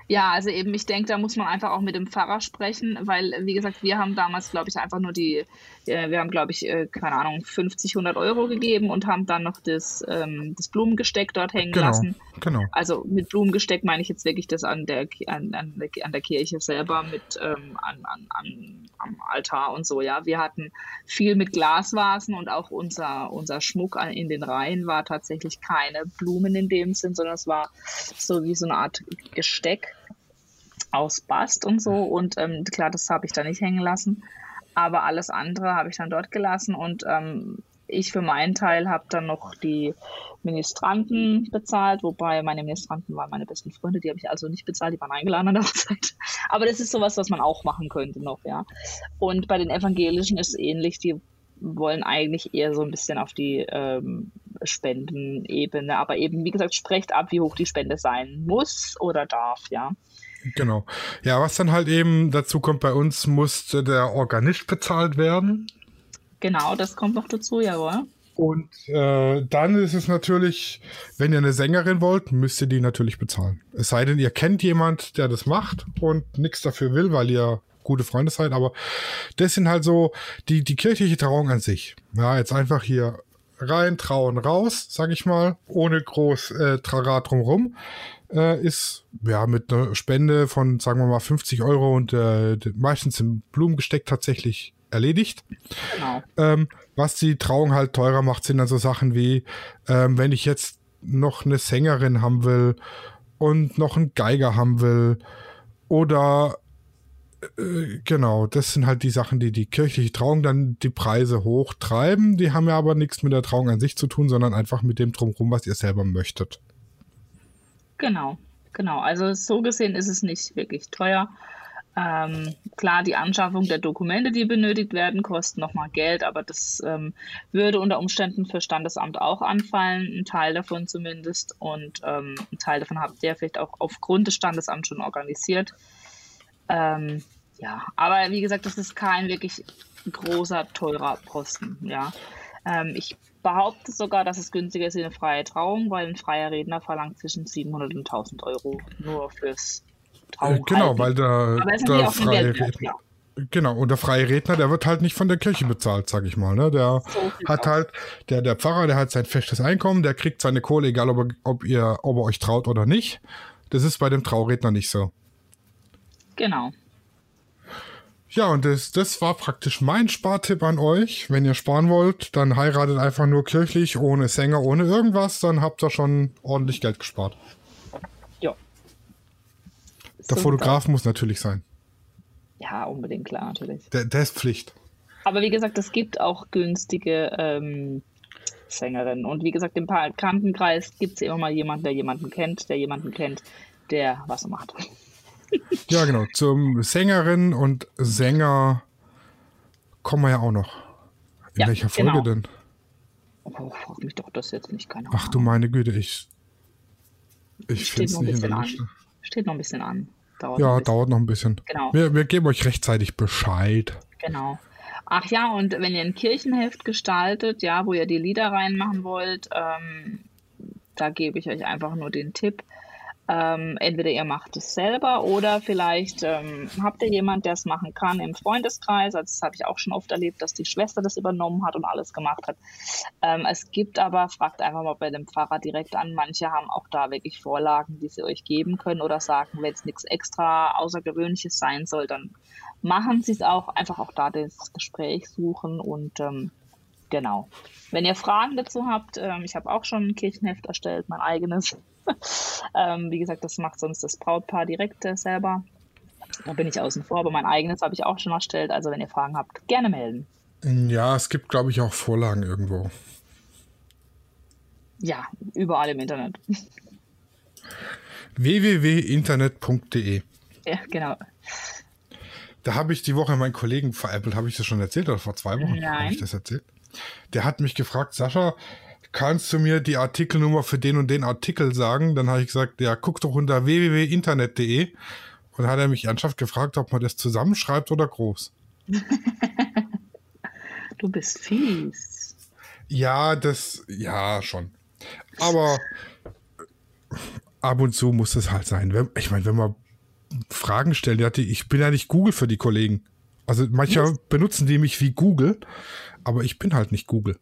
Ja, also eben, ich denke, da muss man einfach auch mit dem Pfarrer sprechen, weil, wie gesagt, wir haben damals, glaube ich, einfach nur die, äh, wir haben, glaube ich, äh, keine Ahnung, 50, 100 Euro gegeben und haben dann noch das, ähm, das Blumengesteck dort hängen genau, lassen. Genau. Also mit Blumengesteck meine ich jetzt wirklich das an der, an, an der, an der Kirche selber mit ähm, an, an, an, am Altar und so, ja. Wir hatten viel mit Glasvasen und auch unser, unser Schmuck in den Reihen war tatsächlich keine Blumen in dem Sinn, sondern es war so wie so eine Art Gesteck aus Bast und so. Und ähm, klar, das habe ich da nicht hängen lassen. Aber alles andere habe ich dann dort gelassen. Und ähm, ich für meinen Teil habe dann noch die Ministranten bezahlt, wobei meine Ministranten waren meine besten Freunde, die habe ich also nicht bezahlt, die waren eingeladen an der *laughs* Hochzeit. Aber das ist sowas, was man auch machen könnte noch, ja. Und bei den Evangelischen ist es ähnlich, die wollen eigentlich eher so ein bisschen auf die ähm, Spendenebene, aber eben, wie gesagt, sprecht ab, wie hoch die Spende sein muss oder darf, ja. Genau. Ja, was dann halt eben dazu kommt, bei uns musste der Organist bezahlt werden. Genau, das kommt noch dazu, jawohl. Und äh, dann ist es natürlich, wenn ihr eine Sängerin wollt, müsst ihr die natürlich bezahlen. Es sei denn, ihr kennt jemand, der das macht und nichts dafür will, weil ihr gute Freunde seid. Aber das sind halt so die, die kirchliche Trauung an sich. Ja, jetzt einfach hier rein, trauen, raus, sag ich mal, ohne groß äh, Trara drumrum äh, ist ja mit einer Spende von, sagen wir mal, 50 Euro und äh, meistens im Blumengesteck tatsächlich erledigt. Genau. Ähm, was die Trauung halt teurer macht, sind dann so Sachen wie, ähm, wenn ich jetzt noch eine Sängerin haben will und noch einen Geiger haben will oder äh, genau, das sind halt die Sachen, die die kirchliche Trauung dann die Preise hochtreiben. Die haben ja aber nichts mit der Trauung an sich zu tun, sondern einfach mit dem drumherum, was ihr selber möchtet. Genau, genau. Also so gesehen ist es nicht wirklich teuer. Ähm, klar, die Anschaffung der Dokumente, die benötigt werden, kosten nochmal Geld, aber das ähm, würde unter Umständen für Standesamt auch anfallen, ein Teil davon zumindest. Und ähm, ein Teil davon habt ihr vielleicht auch aufgrund des Standesamts schon organisiert. Ähm, ja, aber wie gesagt, das ist kein wirklich großer, teurer Posten. Ja. Ähm, ich behaupte sogar, dass es günstiger ist wie eine freie Trauung, weil ein freier Redner verlangt zwischen 700 und 1000 Euro nur fürs Trauung. Äh, genau, weil der, der freie Redner. Ja. Genau, und der freie Redner, der wird halt nicht von der Kirche bezahlt, sag ich mal. Ne? Der so hat halt, der, der Pfarrer, der hat sein festes Einkommen, der kriegt seine Kohle, egal ob, er, ob, ihr, ob er euch traut oder nicht. Das ist bei dem Trauredner nicht so. Genau. Ja, und das, das war praktisch mein Spartipp an euch. Wenn ihr sparen wollt, dann heiratet einfach nur kirchlich, ohne Sänger, ohne irgendwas, dann habt ihr schon ordentlich Geld gespart. Ja. Der so Fotograf muss natürlich sein. Ja, unbedingt, klar, natürlich. Der, der ist Pflicht. Aber wie gesagt, es gibt auch günstige ähm, Sängerinnen. Und wie gesagt, im Bekanntenkreis gibt es immer mal jemanden, der jemanden kennt, der jemanden kennt, der was macht. Ja, genau. Zum Sängerin und Sänger kommen wir ja auch noch. In ja, welcher Folge genau. denn? Oh, frag mich doch das jetzt nicht, keine Ahnung. Ach du meine Güte, ich. Ich finde es nicht in der Liste. Steht noch ein bisschen an. Dauert ja, noch dauert noch ein bisschen. Genau. Wir, wir geben euch rechtzeitig Bescheid. Genau. Ach ja, und wenn ihr ein Kirchenheft gestaltet, ja, wo ihr die Lieder reinmachen wollt, ähm, da gebe ich euch einfach nur den Tipp. Ähm, entweder ihr macht es selber oder vielleicht ähm, habt ihr jemand, der es machen kann im Freundeskreis. Also das habe ich auch schon oft erlebt, dass die Schwester das übernommen hat und alles gemacht hat. Ähm, es gibt aber, fragt einfach mal bei dem Pfarrer direkt an, manche haben auch da wirklich Vorlagen, die sie euch geben können oder sagen, wenn es nichts extra Außergewöhnliches sein soll, dann machen sie es auch. Einfach auch da das Gespräch suchen und ähm, genau. Wenn ihr Fragen dazu habt, ähm, ich habe auch schon ein Kirchenheft erstellt, mein eigenes. *laughs* ähm, wie gesagt, das macht sonst das Brautpaar direkt äh, selber. Da bin ich außen vor, aber mein eigenes habe ich auch schon erstellt. Also wenn ihr Fragen habt, gerne melden. Ja, es gibt, glaube ich, auch Vorlagen irgendwo. Ja, überall im Internet. *laughs* www.internet.de Ja, genau. Da habe ich die Woche meinen Kollegen veräppelt. Habe ich das schon erzählt oder vor zwei Wochen habe ich das erzählt? Der hat mich gefragt, Sascha, kannst du mir die Artikelnummer für den und den Artikel sagen? Dann habe ich gesagt, ja, guck doch unter www.internet.de. Und dann hat er mich ernsthaft gefragt, ob man das zusammenschreibt oder groß. *laughs* Du bist fies. Ja, das, ja, schon. Aber ab und zu muss es halt sein. Ich meine, wenn man Fragen stellt, ich bin ja nicht Google für die Kollegen. Also manchmal benutzen die mich wie Google, aber ich bin halt nicht Google.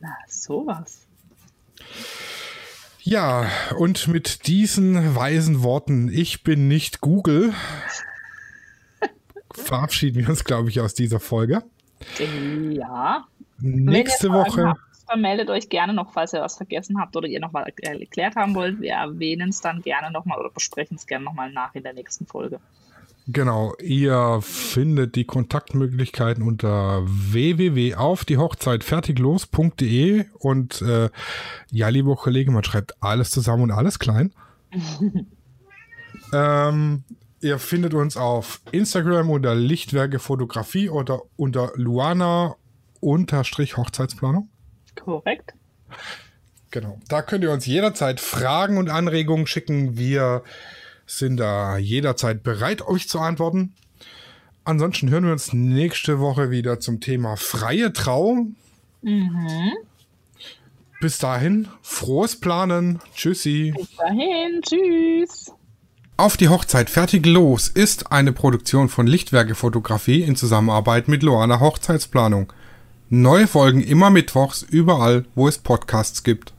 Na, sowas. Ja, und mit diesen weisen Worten, ich bin nicht Google, *laughs* verabschieden wir uns, glaube ich, aus dieser Folge. Ja. Nächste Woche. Habt, dann meldet euch gerne noch, falls ihr was vergessen habt oder ihr noch mal erklärt haben wollt. Wir erwähnen es dann gerne nochmal oder besprechen es gerne nochmal nach in der nächsten Folge. Genau, ihr findet die Kontaktmöglichkeiten unter www.aufdiehochzeitfertiglos.de und äh, ja, lieber Kollege, man schreibt alles zusammen und alles klein. *laughs* ähm, ihr findet uns auf Instagram unter Lichtwerke Fotografie oder unter Luana unterstrich Hochzeitsplanung. Korrekt. Genau. Da könnt ihr uns jederzeit Fragen und Anregungen schicken. Wir sind da jederzeit bereit, euch zu antworten. Ansonsten hören wir uns nächste Woche wieder zum Thema freie Trauung. Mhm. Bis dahin, frohes Planen. Tschüssi. Bis dahin. Tschüss. Auf die Hochzeit fertig los ist eine Produktion von Lichtwerke Fotografie in Zusammenarbeit mit Loana Hochzeitsplanung. Neue Folgen immer mittwochs überall, wo es Podcasts gibt.